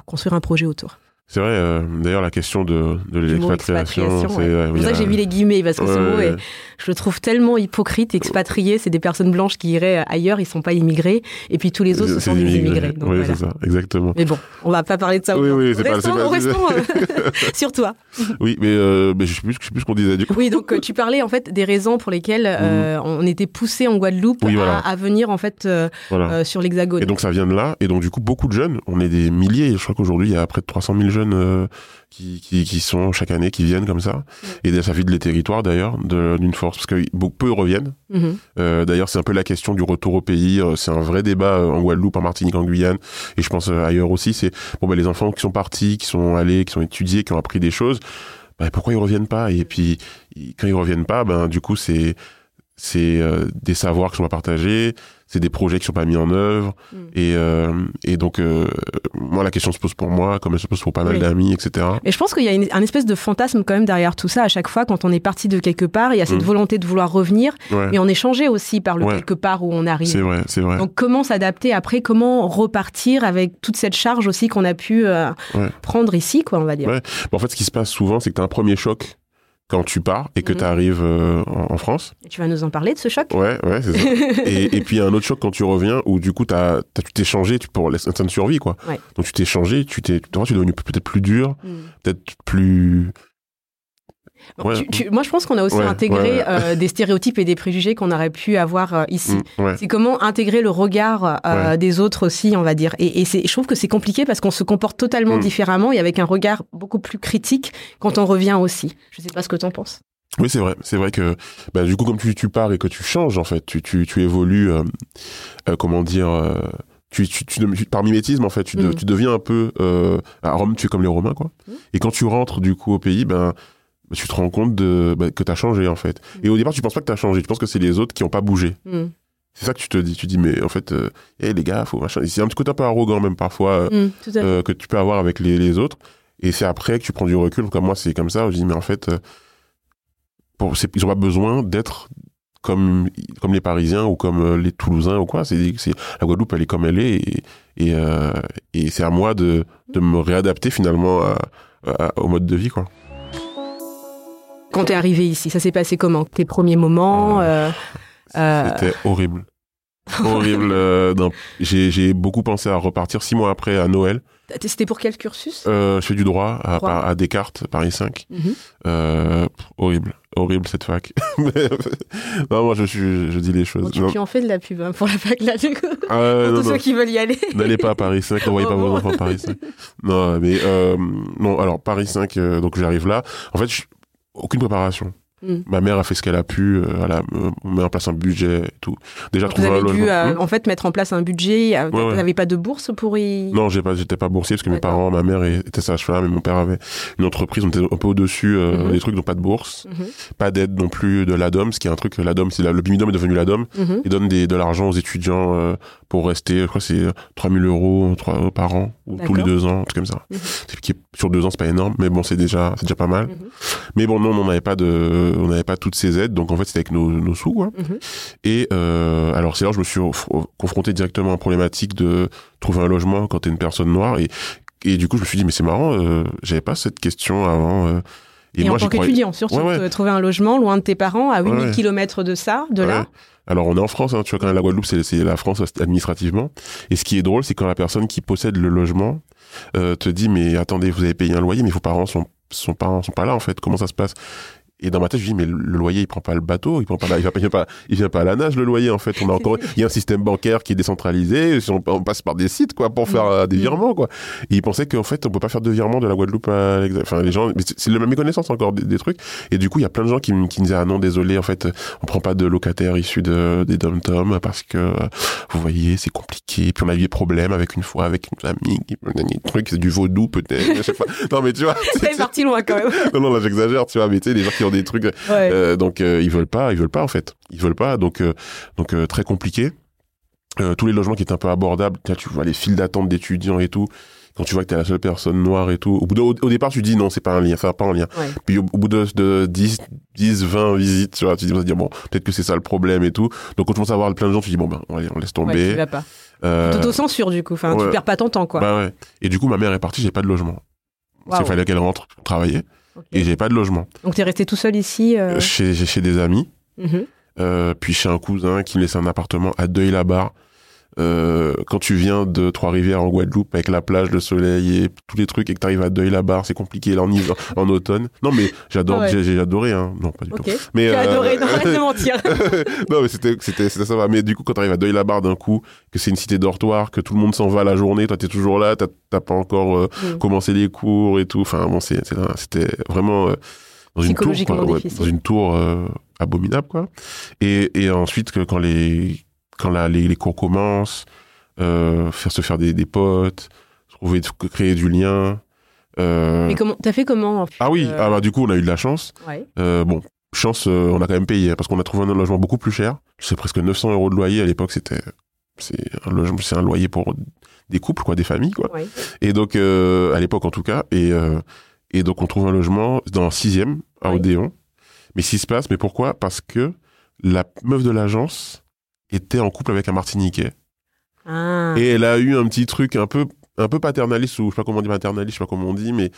construire un projet autour. C'est vrai, euh, d'ailleurs, la question de, l'expatriation, expatriation, c'est... ouais. pour ça que j'ai mis les guillemets, parce que ce mot ouais, est, je le trouve tellement hypocrite. Expatrié, c'est des personnes blanches qui iraient ailleurs, ils sont pas immigrés, et puis tous les autres, ce sont des immigré. immigrés. Donc oui, voilà. c'est ça, exactement. Mais bon, on va pas parler de ça. Oui, oui, c'est pas- pas- restons euh, (laughs) (laughs) sur toi. Oui, mais, euh, mais je sais plus, je sais plus ce qu'on disait du coup. Oui, donc euh, tu parlais en fait des raisons pour lesquelles euh, on était poussé en Guadeloupe Mhm. Oui, à, voilà. à venir en fait euh, Voilà. euh, sur l'Hexagone. Et donc ça vient de là, et donc du coup beaucoup de jeunes, on est des milliers, je crois qu'aujourd'hui il y a près de 300 000 jeunes euh, qui, qui, qui sont chaque année, qui viennent comme ça, et ça vide les territoires d'ailleurs d'une force, parce que beaucoup peu reviennent. Mhm. Euh, d'ailleurs c'est un peu la question du retour au pays, euh, c'est un vrai débat en Guadeloupe, en Martinique, en Guyane, et je pense ailleurs aussi, c'est bon ben les enfants qui sont partis, qui sont allés, qui sont étudiés, qui ont appris des choses, ben, pourquoi ils reviennent pas? Et puis quand ils reviennent pas, ben du coup c'est c'est euh, des savoirs qui sont pas partagés, c'est des projets qui sont pas mis en œuvre, Mm. et, euh, et donc euh, moi la question se pose pour moi, comme elle se pose pour pas mal Oui. d'amis, etc. Et je pense qu'il y a une- un espèce de fantasme quand même derrière tout ça. À chaque fois, quand on est parti de quelque part, il y a cette Mm. volonté de vouloir revenir, Ouais, mais on est changé aussi par le Ouais. quelque part où on arrive. c'est vrai, c'est vrai. Donc comment s'adapter après, comment repartir avec toute cette charge aussi qu'on a pu euh, Ouais. prendre ici, quoi, on va dire? Bon, en fait, ce qui se passe souvent, c'est que tu as un premier choc quand tu pars et que Mhm. tu arrives en, en France. Et tu vas nous en parler de ce choc? Ouais, ouais, c'est ça. (laughs) et, et puis il y a un autre choc quand tu reviens où du coup t'as, tu t'es changé tu, pour l'instinct de survie quoi. Ouais. Donc tu t'es changé, tu t'es, tu es devenu peut-être plus dur, Mm. peut-être plus Ouais. tu- tu- moi, je pense qu'on a aussi Ouais, intégré ouais, euh, des stéréotypes et des préjugés qu'on aurait pu avoir euh, ici. Mm. C'est comment intégrer le regard euh, des autres aussi, on va dire. Et, je trouve que c'est compliqué parce qu'on se comporte totalement Mm. différemment et avec un regard beaucoup plus critique quand on revient aussi. Je sais pas ce que t'en penses. Oui, c'est vrai. C'est vrai que, bah, du coup, comme tu, tu pars et que tu changes, en fait, tu, tu, tu évolues, comment dire, tu, tu, tu, tu- par mimétisme, en fait, tu, de- tu deviens un peu, euh, à Rome, tu es comme les Romains, quoi. Et quand tu rentres, du coup, au pays, ben, tu te rends compte de, bah, que t'as changé, en fait. Mhm. Et au départ, tu penses pas que t'as changé. Tu penses que c'est les autres qui ont pas bougé. Mm. C'est ça que tu te dis. Tu dis, mais en fait, euh, hey, les gars, faut machin. C'est un petit côté un peu arrogant, même parfois. euh, Mm, euh, que tu peux avoir avec les, les autres. Et c'est après que tu prends du recul. Comme moi, c'est comme ça. Je dis, mais en fait, euh, pour, ils n'ont pas besoin d'être comme, comme les Parisiens ou comme les Toulousains ou quoi. C'est, c'est, la Guadeloupe, elle est comme elle est. Et, et, et c'est à moi de, de me réadapter finalement à- à- au mode de vie. Quoi. Quand t'es arrivé ici, ça s'est passé comment Tes premiers moments euh, euh, C'était horrible. horrible. euh, j'ai, beaucoup pensé à repartir six mois après à Noël. C'était pour quel cursus? Euh, je fais du droit à, Droit. à Descartes, Paris 5. Mhm. Euh, horrible, horrible cette fac. (laughs) Non, moi je suis, je dis les choses. Bon, tu, tu en fais de la pub hein, pour la fac là, du coup. Ah ouais, pour non, tous non. ceux qui veulent y aller. N'allez pas à Paris 5, n'envoyez Oh pas vos enfants à Paris 5. Non, mais euh, non, alors Paris 5, euh, donc j'arrive là. En fait, je- aucune préparation. Mm. Ma mère a fait ce qu'elle a pu, euh, elle a euh, mis en place un budget et tout. Déjà trouver un avez logement. dû euh, Hmm en fait mettre en place un budget. euh, Ouais. Vous n'avez pas de bourse pour y. Non, j'ai pas, j'étais pas boursier parce que mes parents, ma mère était sage-femme et mon père avait une entreprise, on était un peu au-dessus euh, Mhm. des trucs, donc pas de bourse, Mhm, pas d'aide non plus de l'ADOM, ce qui est un truc, l'ADOM, c'est la- le BIMIDOM est devenu l'ADOM, mhm. ils donnent des, de l'argent aux étudiants euh, pour rester, je crois que c'est 3000 euros par an, ou tous les deux ans, un truc comme ça. Mhm. C'est qui est- sur deux ans, c'est pas énorme, mais bon, c'est déjà, c'est déjà pas mal. Mhm. Mais bon, non, on n'avait pas de, on n'avait pas toutes ces aides, donc en fait, c'était avec nos, nos sous, quoi. Mhm. Et euh, alors, c'est là je me suis confronté directement à la problématique de trouver un logement quand t'es une personne noire, et, et du coup, je me suis dit, mais c'est marrant, euh, j'avais pas cette question avant. euh, Et, en j'y tant qu'étudiant, surtout, Ouais, ouais. trouver un logement loin de tes parents, à 8000 Ouais, km de ça, de là. Alors on est en France, hein, tu vois quand même la Guadeloupe c'est la France administrativement. Et ce qui est drôle, c'est quand la personne qui possède le logement te dit mais attendez vous avez payé un loyer mais vos parents sont sont sont pas là en fait. Comment ça se passe? Et dans ma tête je dis mais le loyer il prend pas le bateau, il prend pas la- il vient pas il vient pas à la nage le loyer en fait. On a encore (laughs) il y a un système bancaire qui est décentralisé, on, on passe par des sites quoi pour faire euh, des Mm. virements quoi. Et ils pensaient qu'en fait on peut pas faire de virement de la Guadeloupe à enfin les gens mais c'est- la méconnaissance encore des, des trucs. Et du coup il y a plein de gens qui, me- qui me disaient ah non désolé en fait on prend pas de locataires issus de, des dom-tom parce que euh, vous voyez c'est compliqué puis on a eu des problèmes avec une fois avec une famille qui des trucs c'est du vaudou peut-être je sais pas non mais tu vois (laughs) C'est parti loin quand même. (laughs) non non là j'exagère tu vois mais tu sais les gens qui des trucs Ouais. euh, donc euh, ils veulent pas ils veulent pas en fait ils veulent pas donc euh, donc très compliqué tous les logements qui étaient un peu abordables tu vois, tu vois les files d'attente d'étudiants et tout quand tu vois que t'es la seule personne noire et tout au bout de- au, au départ tu dis non c'est pas un lien ça va pas en lien Ouais. puis au, au bout de, de 10, 10, 20 visites, tu vois, tu te dis, bon, peut-être que c'est ça le problème et tout. Donc quand tu commences à voir plein de gens, tu dis, bon, ben, allez, on laisse Ouais, tomber. tu vas pas. Euh, T'auto-censure du coup. Enfin, tu ouais. perds pas ton temps quoi. bah ouais. Et du coup, ma mère est partie, j'ai pas de logement. Waouh. fallait qu'elle rentre pour travailler. Et j'ai pas de logement. Donc t'es resté tout seul ici. euh, Chez, chez chez des amis, mhm. euh, puis chez un cousin qui me laissait un appartement à Deuil-la-Barre. Euh, quand tu viens de Trois-Rivières en Guadeloupe avec la plage, le soleil et tous les trucs et que t'arrives à Deuil-la-Barre, c'est compliqué là en, en automne. Non mais j'adore, ouais. j'ai, adoré hein. Non pas du tout. Mais J'ai euh, adoré, non, (laughs) arrête de mentir. (laughs) non, mais c'était, c'était, c'était ça va. Mais du coup, quand t'arrives à Deuil-la-Barre d'un coup, que c'est une cité dortoir, que tout le monde s'en va la journée, toi t'es toujours là, t'as, pas encore euh, Mm. commencé les cours et tout. Enfin, bon, c'est, c'était vraiment euh, dans une tour, quoi. Ouais, dans une tour abominable, quoi. Et, et ensuite, que quand les, quand la, les, les cours commencent, euh, faire se faire des, des potes, trouver, créer du lien. euh, Mais comment T'as fait comment Ah oui, euh, ah bah, du coup, on a eu de la chance. ouais. Euh, bon, chance, euh, on a quand même payé hein, parce qu'on a trouvé un logement beaucoup plus cher. C'est presque 900 euros de loyer à l'époque. C'était, c'est un logement, c'est un loyer pour des couples, quoi, des familles, quoi. ouais. Et donc, euh, à l'époque en tout cas, et euh, et donc on trouve un logement dans le sixième à Oui. Odéon. Mais s'il se passe, mais pourquoi? Parce que la meuf de l'agence était en couple avec un Martiniquais Ah. et elle a eu un petit truc un peu un peu paternaliste ou je sais pas comment on dit paternaliste, je sais pas comment on dit, mais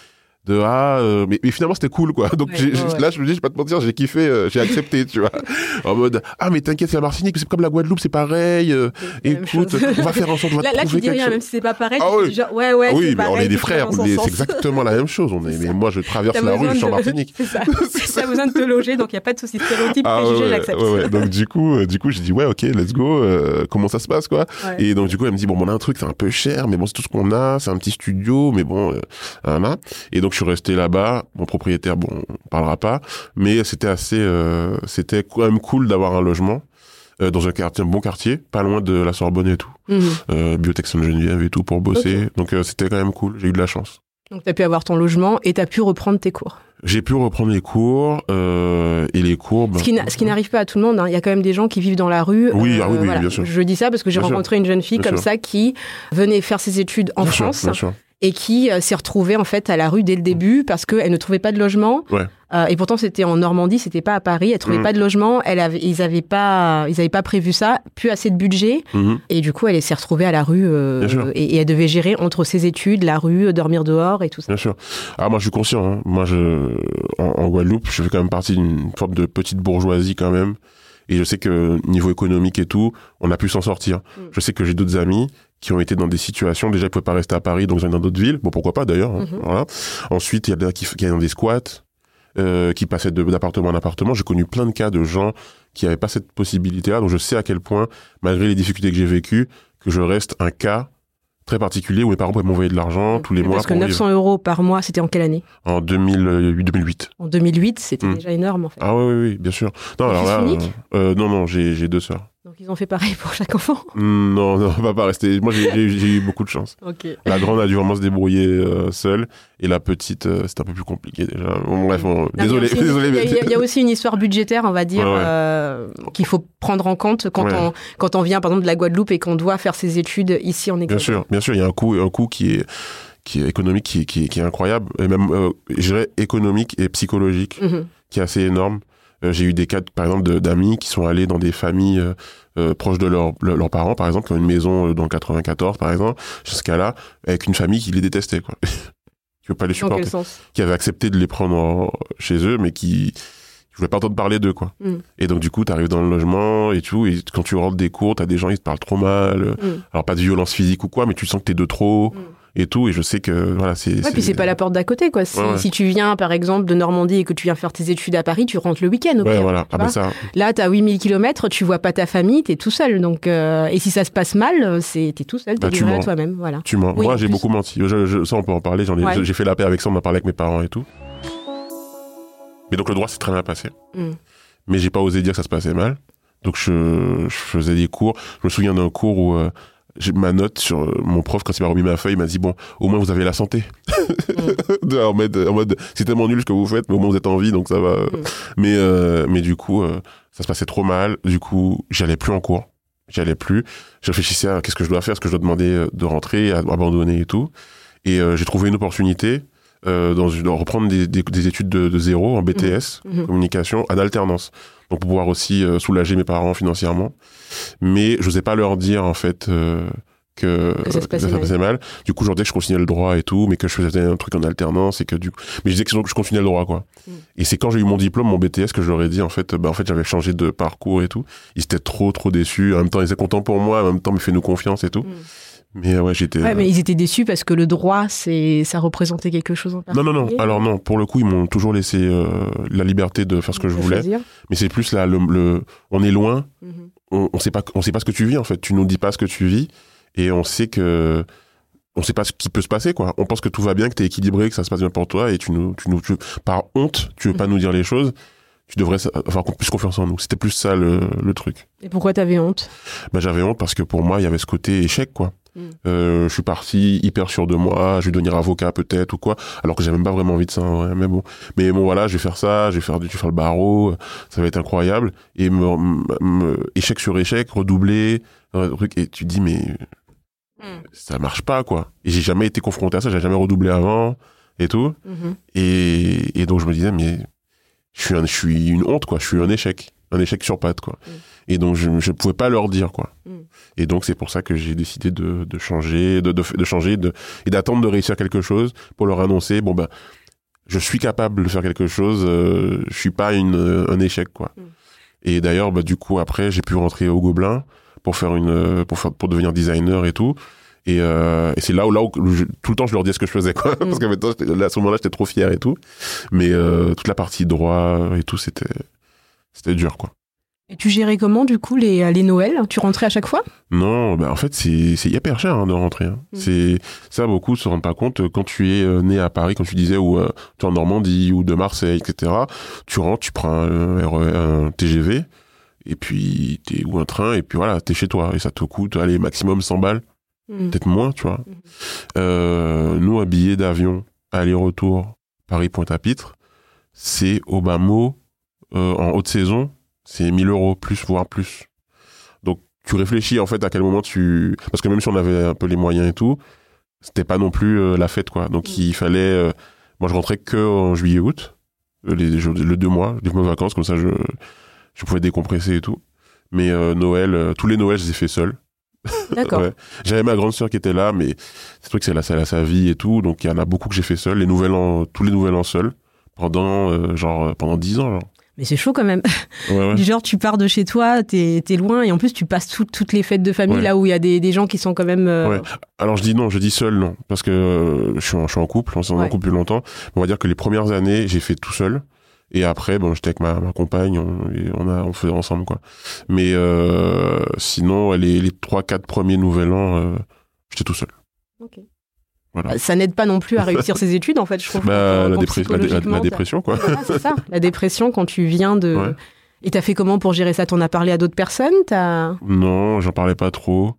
de ah euh, mais, mais finalement c'était cool quoi (laughs) donc Ouais, là je me dis je vais pas te mentir j'ai kiffé euh, j'ai accepté tu vois (laughs) en mode ah mais t'inquiète c'est la Martinique c'est comme la Guadeloupe c'est pareil euh, écoute on va faire en sorte on va Là, là, tu dis rien, chose. même si c'est pas pareil. Ah oui. genre, ouais, ouais, Ah oui, mais pareil, on est des frères, c'est exactement la même chose. On est, mais moi, je traverse la rue, besoin je suis en de- Martinique. (laughs) T'as besoin de te loger, donc il n'y a pas de souci. Stéréotype, Ah préjugé, ouais, j'accepte. ouais, ouais. Donc du coup, euh, du coup, j'ai dit ouais, ok, let's go. euh, comment ça se passe quoi? Et donc du coup, elle me dit bon, on a un truc, c'est un peu cher, mais bon, c'est tout ce qu'on a, c'est un petit studio, mais bon, euh. Et donc je suis resté là-bas. Mon propriétaire, bon, on parlera pas, mais c'était assez, euh, c'était quand même cool d'avoir un logement. euh, dans un quartier, un bon quartier, pas loin de la Sorbonne et tout, Mhm. euh, Biotech Sainte-Geneviève et tout pour bosser. Donc euh, c'était quand même cool. J'ai eu de la chance. Donc, tu as pu avoir ton logement et tu as pu reprendre tes cours. J'ai pu reprendre les cours euh, et les cours. ben, Ce qui n'arrive pas à tout le monde. hein. Il y a quand même des gens qui vivent dans la rue. euh, Oui, ah oui, oui, bien sûr. Je dis ça parce que j'ai sûr. rencontré une jeune fille Bien comme sûr. ça qui venait faire ses études en bien sûr, France bien sûr. Et qui euh, s'est retrouvée en fait à la rue dès le début parce qu'elle ne trouvait pas de logement. Ouais. Euh, et pourtant c'était en Normandie, c'était pas à Paris. Elle trouvait Mm. pas de logement. Elle avait, ils avaient pas, ils avaient pas prévu ça. Plus assez de budget. Mhm. Et du coup, elle s'est retrouvée à la rue euh, et, et elle devait gérer entre ses études, la rue, dormir dehors et tout ça. Bien sûr. Ah, moi, je suis conscient. Hein. Moi, je, en, en Guadeloupe, je fais quand même partie d'une forme de petite bourgeoisie quand même. Et je sais que niveau économique et tout, on a pu s'en sortir. Mm. Je sais que j'ai d'autres amis qui ont été dans des situations. Déjà, ils pouvaient pas rester à Paris, donc ils dans d'autres villes. Bon, pourquoi pas d'ailleurs. hein. Mhm. Voilà. Ensuite, il y a des qui, qui dans des squats, euh, qui passaient d'appartement en appartement. J'ai connu plein de cas de gens qui n'avaient pas cette possibilité-là. Donc, je sais à quel point, malgré les difficultés que j'ai vécues, que je reste un cas très particulier où mes parents pouvaient m'envoyer de l'argent tous les mois Parce que pour vivre. 900 euros par mois, c'était en quelle année? En 2008-2008. En 2008, c'était Mm. déjà énorme en fait. Ah oui, oui, oui, bien sûr. Non, alors là, unique? euh, euh, non, non, j'ai j'ai deux sœurs. Donc ils ont fait pareil pour chaque enfant. Mm, (laughs) Non, non, on va pas rester. Moi, j'ai- eu beaucoup de chance. La grande a dû vraiment se débrouiller euh, seule, et la petite, euh, c'était un peu plus compliqué déjà. Bon, bref, bon, désolé, Il y a aussi- désolé. Il y, a- mais- il y a- il y a aussi une histoire budgétaire, on va dire, Ouais, ouais. euh, qu'il faut prendre en compte quand, Ouais. on, quand on vient, par exemple, de la Guadeloupe et qu'on doit faire ses études ici en Bien Écosse. sûr, bien sûr, il y a un coût, un coût qui est qui est économique, qui est, qui est, qui est incroyable, et même, euh, je dirais, économique et psychologique. Mhm. qui est assez énorme. Euh, j'ai eu des cas, par exemple, d'amis qui sont allés dans des familles euh, euh, proches de leur- le- leurs parents, par exemple, qui ont une maison dans le 94, par exemple, jusqu'à là, avec une famille qui les détestait, quoi. (laughs) qui veut pas les supporter, quel sens? Qui avait accepté de les prendre en- chez eux, mais qui qui voulait pas entendre parler d'eux, quoi. Mm. Et donc, du coup, tu arrives dans le logement et tout, et quand tu rentres des cours, t'as des gens, ils te parlent trop mal. euh, Mm. Alors, pas de violence physique ou quoi, mais tu sens que t'es de trop Mm. Et tout, et je sais que, voilà, c'est... Ouais, puis c'est pas la porte d'à côté, quoi. Si, Ouais, ouais. si tu viens, par exemple, de Normandie et que tu viens faire tes études à Paris, tu rentres le week-end. au Ouais, pire, voilà. tu Ah, bah ça, Là, t'as 8000 km, tu vois pas ta famille, t'es tout seul. Donc, euh, et si ça se passe mal, c'est t'es tout seul, t'es Bah, livré à toi-même. Voilà. Tu mens. Oui, Moi, j'ai beaucoup menti. Je- je- ça, on peut en parler. J'en ai, Ouais. j'ai fait la paix avec ça. On en a parlé avec mes parents et tout. Mais donc, le droit s'est très bien passé. Mm. Mais j'ai pas osé dire que ça se passait mal. Donc, je, je faisais des cours. Je me souviens d'un cours où euh, ma note sur euh, mon prof, quand il m'a remis ma feuille, il m'a dit Bon, au moins, vous avez la santé. (laughs) De- en mode, en mode c'est tellement nul ce que vous faites, mais au moins, vous êtes en vie, donc ça va. Mm. Mais, euh, mais du coup, euh, ça se passait trop mal. Du coup, j'allais plus en cours. J'y allais plus. Je réfléchissais à qu'est-ce que je dois faire, est-ce que je dois demander de rentrer, à abandonner et tout. Et euh, j'ai trouvé une opportunité euh, dans une, reprendre des, des, des études de, de zéro en BTS, Mhm. communication, en alternance. Donc pour pouvoir aussi euh, soulager mes parents financièrement. Mais je n'osais pas leur dire en fait euh, que, Que ça se passait mal. mal. Du coup, je leur disais que je continuais le droit et tout, mais que je faisais un truc en alternance et que du coup... Mais je disais que je continuais le droit, quoi. Mm. Et c'est quand j'ai eu mon diplôme, mon BTS, que je leur ai dit, en fait, bah, en fait, j'avais changé de parcours et tout. Ils étaient trop, trop déçus. En même temps, ils étaient contents pour moi. En même temps, mais fais-nous confiance et tout. Mais euh, ouais, j'étais... Ouais, mais ils étaient déçus parce que le droit, c'est, ça représentait quelque chose en Non, non, non. Alors non, pour le coup, ils m'ont toujours laissé euh, la liberté de faire ce que je voulais. choisir. Mais c'est plus là, le, le- on est loin, Mhm. on, on sait pas, on sait pas ce que tu vis en fait. Tu nous dis pas ce que tu vis et on sait que, on sait pas ce qui peut se passer quoi. On pense que tout va bien, que t'es équilibré, que ça se passe bien pour toi et tu nous, tu nous, tu- par honte, tu veux pas nous dire les choses. Tu devrais avoir plus confiance en nous. C'était plus ça le, le truc. Et pourquoi t'avais honte? Bah, j'avais honte parce que pour moi, il y avait ce côté échec, quoi. Mm. Euh, je suis parti hyper sûr de moi, je vais devenir avocat peut-être ou quoi, alors que j'avais même pas vraiment envie de ça, ouais, mais bon. Mais bon, voilà, je vais faire ça, je vais faire, je vais faire le barreau, ça va être incroyable. Et me, me- me- échec sur échec, redoubler, truc, et tu te dis, mais ça marche pas, quoi. Et j'ai jamais été confronté à ça, j'ai jamais redoublé avant, et tout. Mhm. Et, et donc je me disais, mais je suis, un, je suis une honte, quoi. Je suis un échec. Un échec sur patte, quoi. Mm. Et donc je ne pouvais pas leur dire, quoi. Mm. Et donc c'est pour ça que j'ai décidé de, de changer, de, de, de changer de, et d'attendre de réussir quelque chose pour leur annoncer, bon ben, je suis capable de faire quelque chose. euh, je suis pas une, un échec, quoi. Mm. Et d'ailleurs, bah, du coup, après, j'ai pu rentrer au Gobelin pour faire une, euh, pour faire, pour devenir designer et tout. Et, euh, et c'est là où, là où je- tout le temps je leur disais ce que je faisais, quoi. Parce qu'à à ce moment-là, j'étais trop fier et tout. Mais euh, toute la partie droit et tout, c'était, c'était dur, quoi. Et tu gérais comment du coup les, les Noëls Tu rentrais à chaque fois? Non, bah en fait, c'est c'est hyper cher hein, de rentrer. hein. Mm. C'est ça, beaucoup se rendent pas compte. Quand tu es euh, né à Paris, comme tu disais, ou euh, tu es en Normandie ou de Marseille, etc. Tu rentres, tu prends un, un TGV et puis t'es ou un train et puis voilà, t'es chez toi et ça te coûte, allez, maximum 100 balles, Mm. peut-être moins, tu vois. Euh, nous, un billet d'avion aller-retour Paris-Pointe-à-Pitre, c'est au bas mot euh, en haute saison, c'est 1000 euros plus, voire plus. Donc tu réfléchis en fait à quel moment tu parce que même si on avait un peu les moyens et tout, c'était pas non plus euh, la fête quoi. Donc Mm. il fallait euh, moi je rentrais que en juillet août, euh, les jours- le deux mois, les mois de vacances comme ça je je pouvais décompresser et tout. Mais euh, Noël, euh, tous les Noëls, je les ai fait seul. (laughs) D'accord. Ouais. J'avais ma grande sœur qui était là, mais c'est vrai que c'est là, c'est là sa vie et tout, donc il y en a beaucoup que j'ai fait seul, les nouvelles an, tous les nouvelles an seul, pendant euh, genre pendant dix ans. Genre. Mais c'est chaud quand même. Ouais, ouais. Du genre, tu pars de chez toi, t'es es loin, et en plus, tu passes tout- toutes les fêtes de famille Ouais. là où il y a des, des gens qui sont quand même. euh. Alors je dis non, je dis seul non, parce que euh, je, suis en, je suis en couple, on s'est en couple depuis longtemps. On va dire que les premières années, j'ai fait tout seul. Et après, bon, j'étais avec ma, ma compagne, on, a, on faisait ensemble, quoi. Mais euh, sinon, les, les 3-4 premiers nouvel an, j'étais tout seul. Voilà. Bah, Ça n'aide pas non plus à réussir ses études, en fait, je trouve. Bah, la, dépre- dépression, quoi. Voilà, c'est ça. La (laughs) dépression quand tu viens de. Ouais. Et t'as fait comment pour gérer ça? T'en as parlé à d'autres personnes? T'as. Non, j'en parlais pas trop.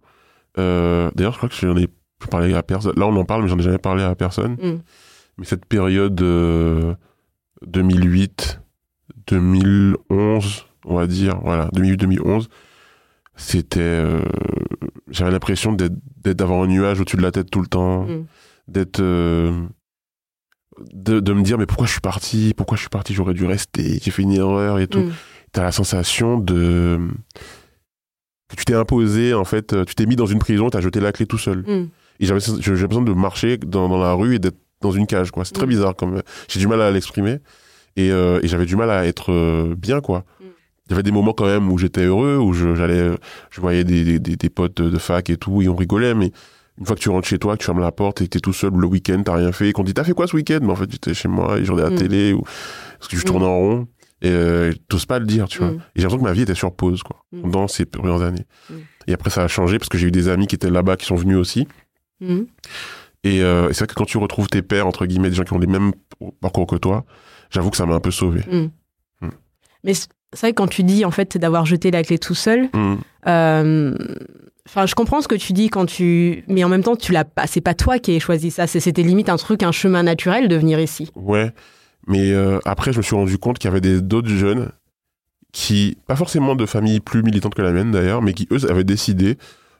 Euh, D'ailleurs, je crois que j'en ai parlé à personne. Là, on en parle, mais j'en ai jamais parlé à personne. Mm. Mais cette période euh, 2008, 2011, on va dire, voilà, 2008-2011, c'était. euh, J'avais l'impression d'avoir un nuage au-dessus de la tête tout le temps, Mm. D'être. euh, de, de me dire, mais pourquoi je suis parti? Pourquoi je suis parti? J'aurais dû rester, j'ai fait une erreur et tout Mm. t'as la sensation de que tu t'es imposé en fait euh, tu t'es mis dans une prison t'as jeté la clé tout seul Mm. et j'avais j'ai besoin de marcher dans, dans la rue et d'être dans une cage quoi c'est très Mm. bizarre comme j'ai du mal à l'exprimer et, euh, et j'avais du mal à être euh, bien quoi il y avait des moments quand même où j'étais heureux où je j'allais je voyais des, des, des, des potes de fac et tout et on rigolait mais une fois que tu rentres chez toi, que tu fermes la porte et que t'es tout seul le week-end, t'as rien fait, et qu'on te dit t'as fait quoi ce week-end? Mais en fait j'étais chez moi et je regardais la Mm. télé ou parce que je Mm. tournais en rond et euh, t'oses pas le dire, tu vois. Mm. Et j'ai l'impression que ma vie était sur pause, quoi, Mm. pendant ces premières années. Mm. Et après, ça a changé parce que j'ai eu des amis qui étaient là-bas, qui sont venus aussi. Mm. Et, euh, et c'est vrai que quand tu retrouves tes pères, entre guillemets, des gens qui ont les mêmes parcours que toi, j'avoue que ça m'a un peu sauvé. Mm. Mm. Mais c'est vrai que quand tu dis en fait d'avoir jeté la clé tout seul, Mm. euh, enfin je comprends ce que tu dis quand tu, mais en même temps tu l'as pas, c'est pas toi qui as choisi ça, c'était limite un truc, un chemin naturel de venir ici. Ouais. Mais euh, après, je me suis rendu compte qu'il y avait d'autres jeunes qui, pas forcément de familles plus militantes que la mienne d'ailleurs, mais qui eux avaient décidé,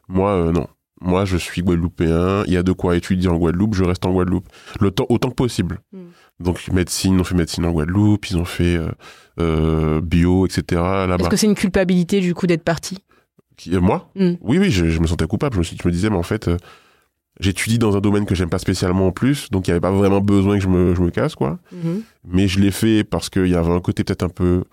moi euh, non. Moi, je suis guadeloupéen, il y a de quoi étudier en Guadeloupe, je reste en Guadeloupe. Le temps, autant que possible. Mm. Donc, médecine, ils ont fait médecine en Guadeloupe, ils ont fait euh, bio, etc. Est-ce que c'est une culpabilité du coup d'être parti? Qui- euh, moi Mm. Oui, oui, je, je me sentais coupable. Je me, suis, je me disais, mais en fait, euh, j'étudie dans un domaine que j'aime pas spécialement en plus, donc il n'y avait pas vraiment besoin que je me, je me casse, quoi. Mhm. Mais je l'ai fait parce qu'il y avait un côté peut-être un peu,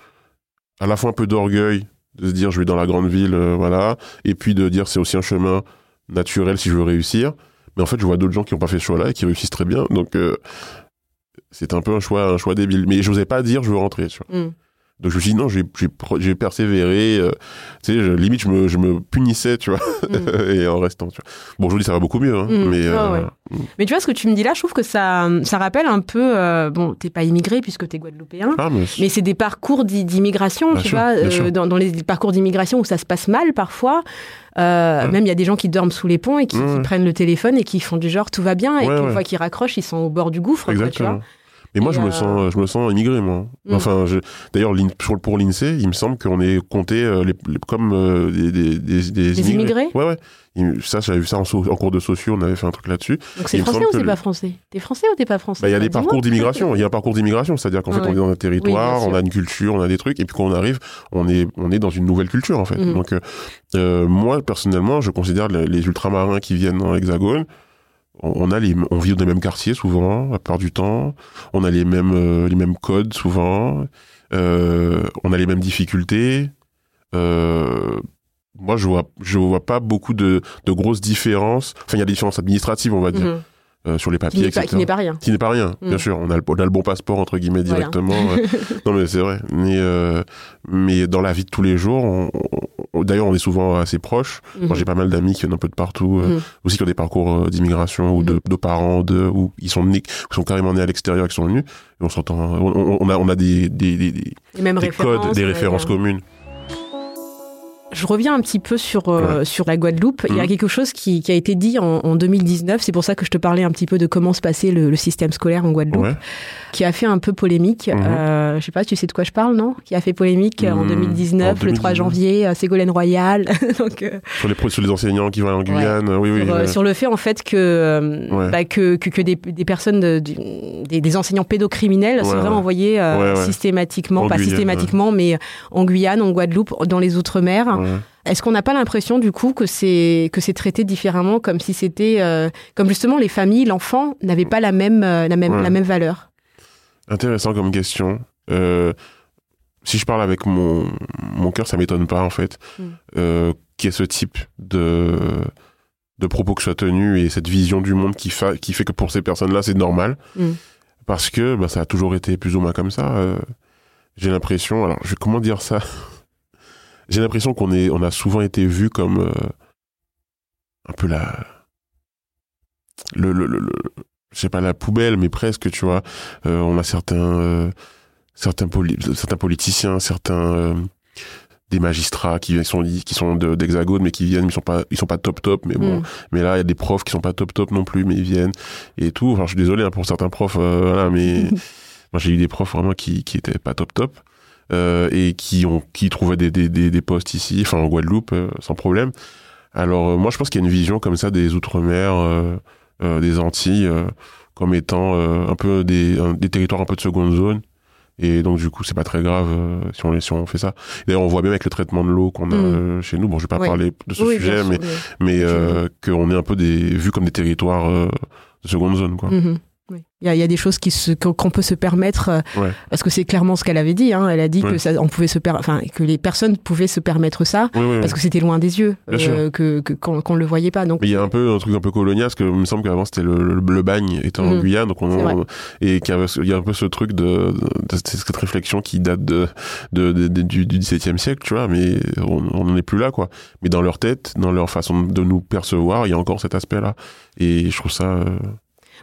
à la fois un peu d'orgueil, de se dire je vais dans la grande ville, euh, voilà, et puis de dire c'est aussi un chemin naturel si je veux réussir. Mais en fait, je vois d'autres gens qui n'ont pas fait ce choix-là et qui réussissent très bien, donc c'est un peu un choix, un choix débile. Mais je n'osais pas dire je veux rentrer, tu vois. Mm. Donc je me suis dit non, vais persévérer. euh, tu sais, je- limite je me, je me punissais, tu vois, Mm. (laughs) et en restant, tu vois. Bon, aujourd'hui ça va beaucoup mieux, hein, Mm. mais Ah euh, ouais. Mais tu vois ce que tu me dis là, je trouve que ça, ça rappelle un peu, euh, bon, t'es pas immigré puisque t'es guadeloupéen. ah, mais, Mais c'est des parcours d'i- d'immigration, tu sûr, vois, euh, dans, dans les parcours d'immigration où ça se passe mal parfois. Même il y a des gens qui dorment sous les ponts et qui, prennent le téléphone et qui font du genre tout va bien et qu'une ouais. fois qu'ils raccrochent, ils sont au bord du gouffre. quoi, tu vois. Mais moi, je me euh, sens, je me sens immigré, moi. Mm. Enfin, je- d'ailleurs, pour, l'INSEE, il me semble qu'on est compté euh, les, les- comme euh, des, des, des, Des immigrés Ouais, ouais. Il- Ça, j'avais vu ça en, so- en cours de sociaux, on avait fait un truc là-dessus. Donc c'est français ou c'est le- pas français? T'es français ou t'es pas français? Bah, il y a Bah, des parcours d'immigration. Il y a un parcours d'immigration, c'est-à-dire qu'en Ah fait, on est dans un territoire, Oui, on a une culture, on a des trucs, et puis quand on arrive, on est, on est dans une nouvelle culture, en fait. Mhm. Donc, moi, personnellement, je considère les, les ultramarins qui viennent dans l'Hexagone, on a les, on vit dans les mêmes quartiers souvent, la plupart du temps. On a les mêmes, euh, les mêmes codes souvent. Euh, on a les mêmes difficultés. Euh, moi, je vois, je vois pas beaucoup de, de grosses différences. Enfin, il y a des différences administratives, on va dire. Mhm. Euh, sur les Qui papiers, pas, etc. qui n'est pas rien. Qui n'est pas rien, Mm. bien sûr. On a, le, on a le bon passeport, entre guillemets, directement. euh. (laughs) non, mais c'est vrai. Mais, euh, mais dans la vie de tous les jours, on- on- d'ailleurs, on est souvent assez proches. Moi, Mhm. j'ai pas mal d'amis qui viennent un peu de partout, euh, Mhm. aussi qui ont des parcours d'immigration ou de, de parents, de, ou ils sont nés, qui sont carrément nés à l'extérieur, qui sont venus. Et on s'entend, on, on- a, on a des, des, des, des- codes, des références ouais. communes. Je reviens un petit peu sur, euh, sur la Guadeloupe. Il y a Mhm. quelque chose qui, qui a été dit en, en 2019. C'est pour ça que je te parlais un petit peu de comment se passait le, le système scolaire en Guadeloupe, Ouais. qui a fait un peu polémique. Mhm. Euh, je sais pas, tu sais de quoi je parle, non? Qui a fait polémique euh, en Mhm. 2019, En le 3 janvier, à Ségolène Royal. (laughs) Donc, euh, Sur les, sur les enseignants qui vont en Guyane, oui, oui. sur, euh, le fait en fait que euh, bah, que, que, que des, des personnes de- des, des enseignants pédocriminels seraient envoyés euh, systématiquement, En pas Guyane, systématiquement, mais en Guyane, en Guadeloupe, dans les outre-mer. Est-ce qu'on n'a pas l'impression du coup que c'est que c'est traité différemment, comme si c'était euh, comme justement les familles, l'enfant n'avait pas la même euh, la même Ouais. la même valeur? Intéressant comme question. Euh, si je parle avec mon, mon cœur, ça m'étonne pas, en fait, Mm. qu'il y ait ce type de, de propos qui soit tenu et cette vision du monde qui, fa- qui fait que pour ces personnes-là, c'est normal. Mm. Parce que bah, ça a toujours été plus ou moins comme ça. J'ai l'impression, alors, je, comment dire ça? J'ai l'impression qu'on est, on a souvent été vu comme euh, un peu la. Le, le, le, le- je sais pas la poubelle, mais presque, tu vois. Euh, on a certains, euh, certains, poli- certains politiciens, certains des magistrats qui sont qui sont d'Hexagone, mais qui viennent, ils sont pas, ils sont pas top top, mais bon. Mm. Mais là, il y a des profs qui sont pas top top non plus, mais ils viennent et tout. Enfin, je suis désolé hein, pour certains profs, euh, voilà, mais (laughs) moi j'ai eu des profs vraiment qui qui étaient pas top top et qui ont qui trouvaient des des des, des postes ici, enfin en Guadeloupe, euh, sans problème. Alors euh, moi, je pense qu'il y a une vision comme ça des outre-mer, euh, euh, des Antilles, euh, comme étant euh, un peu des un- des territoires un peu de seconde zone. Et donc du coup, c'est pas très grave euh, si on si on fait ça. D'ailleurs, on voit bien avec le traitement de l'eau qu'on a Mm. euh, chez nous. Bon, je vais pas parler de ce Oui, sujet, mais sûr, mais euh, qu'on est un peu des vus comme des territoires euh, de seconde zone quoi. Oui. Il y, a, il y a des choses qui qu'on peut se permettre euh, Ouais. parce que c'est clairement ce qu'elle avait dit. hein. Elle a dit Ouais. que ça, on pouvait se enfin que les personnes pouvaient se permettre ça parce que c'était loin des yeux, sûr. que qu'on qu'on le voyait pas. Donc il y a un peu un truc un peu colonial parce que il me semble qu'avant c'était le, le, le bagne était en Mhm. Guyane donc on, et qu'il y, a un peu ce truc de, de, cette- cette réflexion qui date de, du, du XVIIe siècle tu vois mais on on n'en est plus là quoi mais dans leur tête dans leur façon de nous percevoir il y a encore cet aspect là et je trouve ça euh,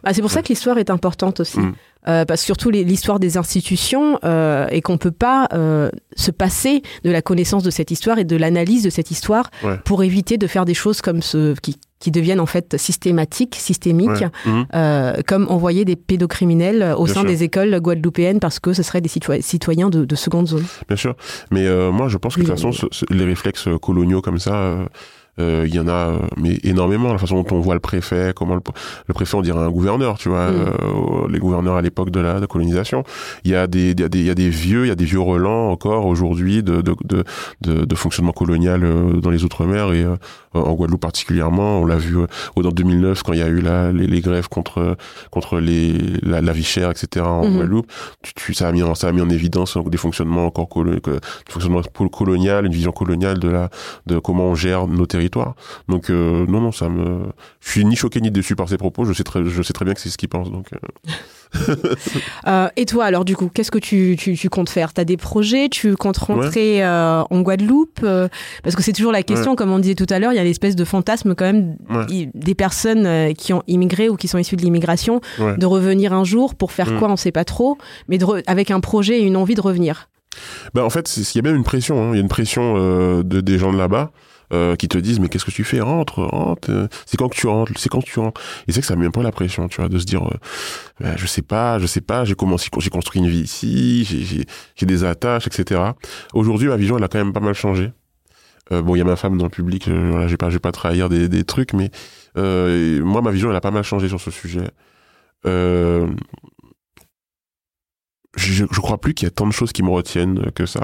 Bah, c'est pour ça que l'histoire est importante aussi. Mm. Euh, parce que surtout l'histoire des institutions euh, et qu'on peut pas euh, se passer de la connaissance de cette histoire et de l'analyse de cette histoire Ouais. pour éviter de faire des choses comme ce qui, qui deviennent en fait systématiques, systémiques, ouais. Euh, comme envoyer des pédocriminels au Bien sein sûr. des écoles guadeloupéennes parce que ce seraient des citoy- citoyens de, de seconde zone. Bien sûr. Mais moi, je pense que de toute façon, ce- ce- les réflexes coloniaux comme ça, il y en a euh, mais énormément. La façon dont on voit le préfet, comment le, le préfet, on dirait un gouverneur, tu vois, Mm. euh, les gouverneurs à l'époque de la, de colonisation. Il y a des, il y a des, il y a des vieux, il y a des vieux relents encore aujourd'hui de, de, de, de, de fonctionnement colonial euh, dans les outre-mer et euh, en Guadeloupe particulièrement. On l'a vu euh, dans 2009 quand il y a eu la, les, les grèves contre contre les la, la vie chère, etc. en Mhm. Guadeloupe. Tu, tu, ça a mis en, ça a mis en évidence euh, des fonctionnements encore colo- que, du fonctionnement pol- colonial, une vision coloniale de la de comment on gère nos territoires. Donc euh, non non ça me je suis ni choqué ni déçu par ces propos. Je sais très je sais très bien que c'est ce qu'ils pensent. Donc euh, (laughs) Euh, et toi alors du coup, qu'est-ce que tu, tu, tu comptes faire? T'as des projets? Tu comptes rentrer euh, en Guadeloupe Parce que c'est toujours la question, comme on disait tout à l'heure, il y a l'espèce de fantasme quand même Ouais. des personnes qui ont immigré ou qui sont issues de l'immigration de revenir un jour pour faire Mm. quoi? On sait pas trop, mais de re- avec un projet et une envie de revenir. Bah, en fait, il y a même une pression. hein. Il y a une pression euh, de, des gens de là-bas euh, qui te disent mais qu'est-ce que tu fais Rentre, rentre. euh, C'est quand que tu rentres C'est quand que tu rentres Et c'est que ça met un peu la pression, tu vois, de se dire euh, bah, je sais pas, je sais pas. J'ai commencé, j'ai construit une vie ici, j'ai- j'ai j'ai des attaches, etc. Aujourd'hui, ma vision, elle a quand même pas mal changé. Bon, il y a ma femme dans le public. Voilà, je vais pas, je vais pas trahir des, des trucs, mais moi, ma vision, elle a pas mal changé sur ce sujet. Je, je crois plus qu'il y a tant de choses qui me retiennent que ça.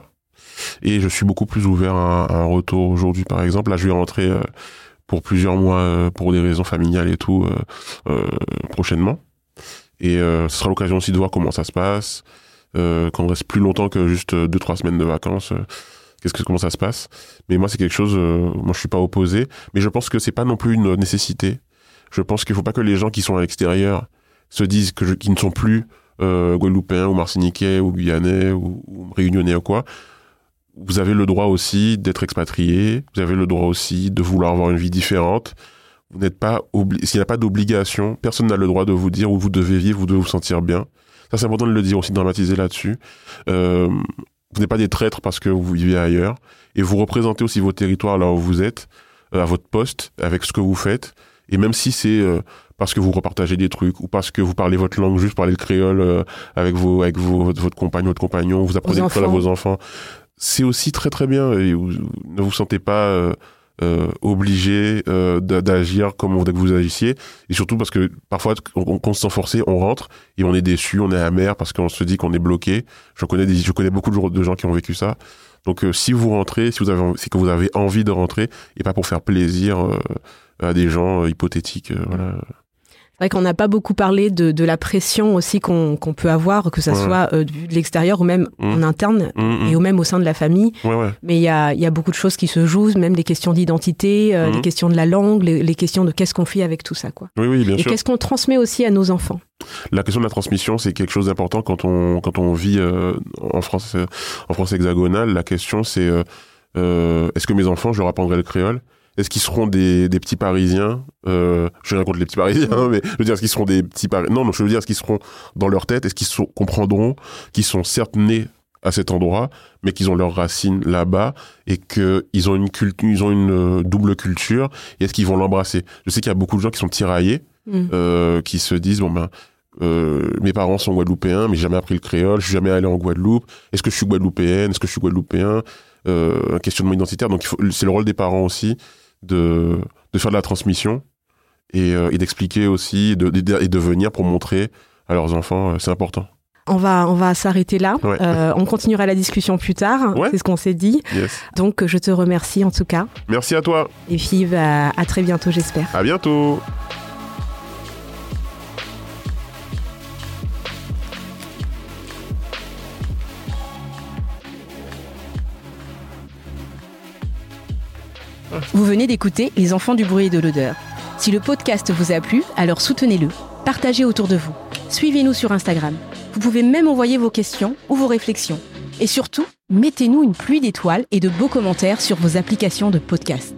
Et je suis beaucoup plus ouvert à, un retour aujourd'hui, par exemple. Là, je vais rentrer euh, pour plusieurs mois euh, pour des raisons familiales et tout prochainement. Et ce sera l'occasion aussi de voir comment ça se passe, euh, qu'on reste plus longtemps que juste deux trois semaines de vacances. Qu'est-ce que comment ça se passe Mais moi c'est quelque chose, moi je suis pas opposé, mais je pense que c'est pas non plus une nécessité. Je pense qu'il faut pas que les gens qui sont à l'extérieur se disent que qu'ils ne sont plus euh, guadeloupéens ou martiniquais ou guyanais ou, ou réunionnais ou quoi, vous avez le droit aussi d'être expatrié, vous avez le droit aussi de vouloir avoir une vie différente. Vous n'êtes pas s'il n'y a pas d'obligation, personne n'a le droit de vous dire où vous devez vivre, vous devez vous sentir bien. Ça c'est important de le dire aussi, de dramatiser là-dessus. Euh, vous n'êtes pas des traîtres parce que vous vivez ailleurs et vous représentez aussi vos territoires là où vous êtes, euh, à votre poste, avec ce que vous faites. Et même si c'est euh, parce que vous repartagez des trucs ou parce que vous parlez votre langue, juste parler le créole euh, avec vos, avec vos, votre, votre compagne, votre compagnon, vous apprenez le créole à vos enfants, c'est aussi très très bien. Vous, ne vous sentez pas euh, euh, obligé euh, d'agir comme on voudrait que vous agissiez. Et surtout parce que parfois, on, on se sent forcé, on rentre et on est déçu, on est amer parce qu'on se dit qu'on est bloqué. Je connais, des, je connais beaucoup de gens qui ont vécu ça. Donc si vous rentrez, si vous avez, c'est que vous avez envie de rentrer et pas pour faire plaisir à des gens hypothétiques. voilà. C'est vrai qu'on n'a pas beaucoup parlé de, de la pression aussi qu'on peut avoir, que ça Ouais. soit euh, de l'extérieur ou même Mm. en interne Mm, mm. et ou même au sein de la famille. Ouais, ouais. Mais il y a, il y a beaucoup de choses qui se jouent, même les questions d'identité, euh, Mhm. les questions de la langue, les, les questions de qu'est-ce qu'on fait avec tout ça. quoi. Oui, oui, bien Et qu'est-ce qu'on transmet aussi à nos enfants. La question de la transmission, c'est quelque chose d'important quand on quand on vit euh, en France euh, en France hexagonale. La question, c'est est-ce que mes enfants, je leur apprendrai le créole? Est-ce qu'ils seront des, des petits Parisiens euh, Je rien contre les petits Parisiens, hein, (laughs) mais je veux dire, est-ce qu'ils seront des petits Parisiens Non, non, je veux dire, est-ce qu'ils seront dans leur tête Est-ce qu'ils comprendront qu'ils sont certes nés à cet endroit, mais qu'ils ont leurs racines là-bas et qu'ils ont une culture, ils ont une euh, double culture. Et est-ce qu'ils vont l'embrasser? Je sais qu'il y a beaucoup de gens qui sont tiraillés Mm. euh, qui se disent bon ben euh, mes parents sont guadeloupéens mais j'ai jamais appris le créole je suis jamais allé en Guadeloupe. Est-ce que je suis guadeloupéenne? Est-ce que je suis guadeloupéen? Euh, un questionnement identitaire. Donc c'est le rôle des parents aussi de de faire de la transmission et, euh, et d'expliquer aussi et de, de- et de venir pour montrer à leurs enfants euh, c'est important On va, on va s'arrêter là. Ouais. Euh, on continuera la discussion plus tard. Ouais. C'est ce qu'on s'est dit. yes Donc, je te remercie en tout cas. merci à toi Et puis, bah, à très bientôt, j'espère. à bientôt Vous venez d'écouter Les enfants du bruit et de l'odeur. Si le podcast vous a plu, alors soutenez-le. Partagez autour de vous. Suivez-nous sur Instagram. Vous pouvez même envoyer vos questions ou vos réflexions. Et surtout, mettez-nous une pluie d'étoiles et de beaux commentaires sur vos applications de podcast.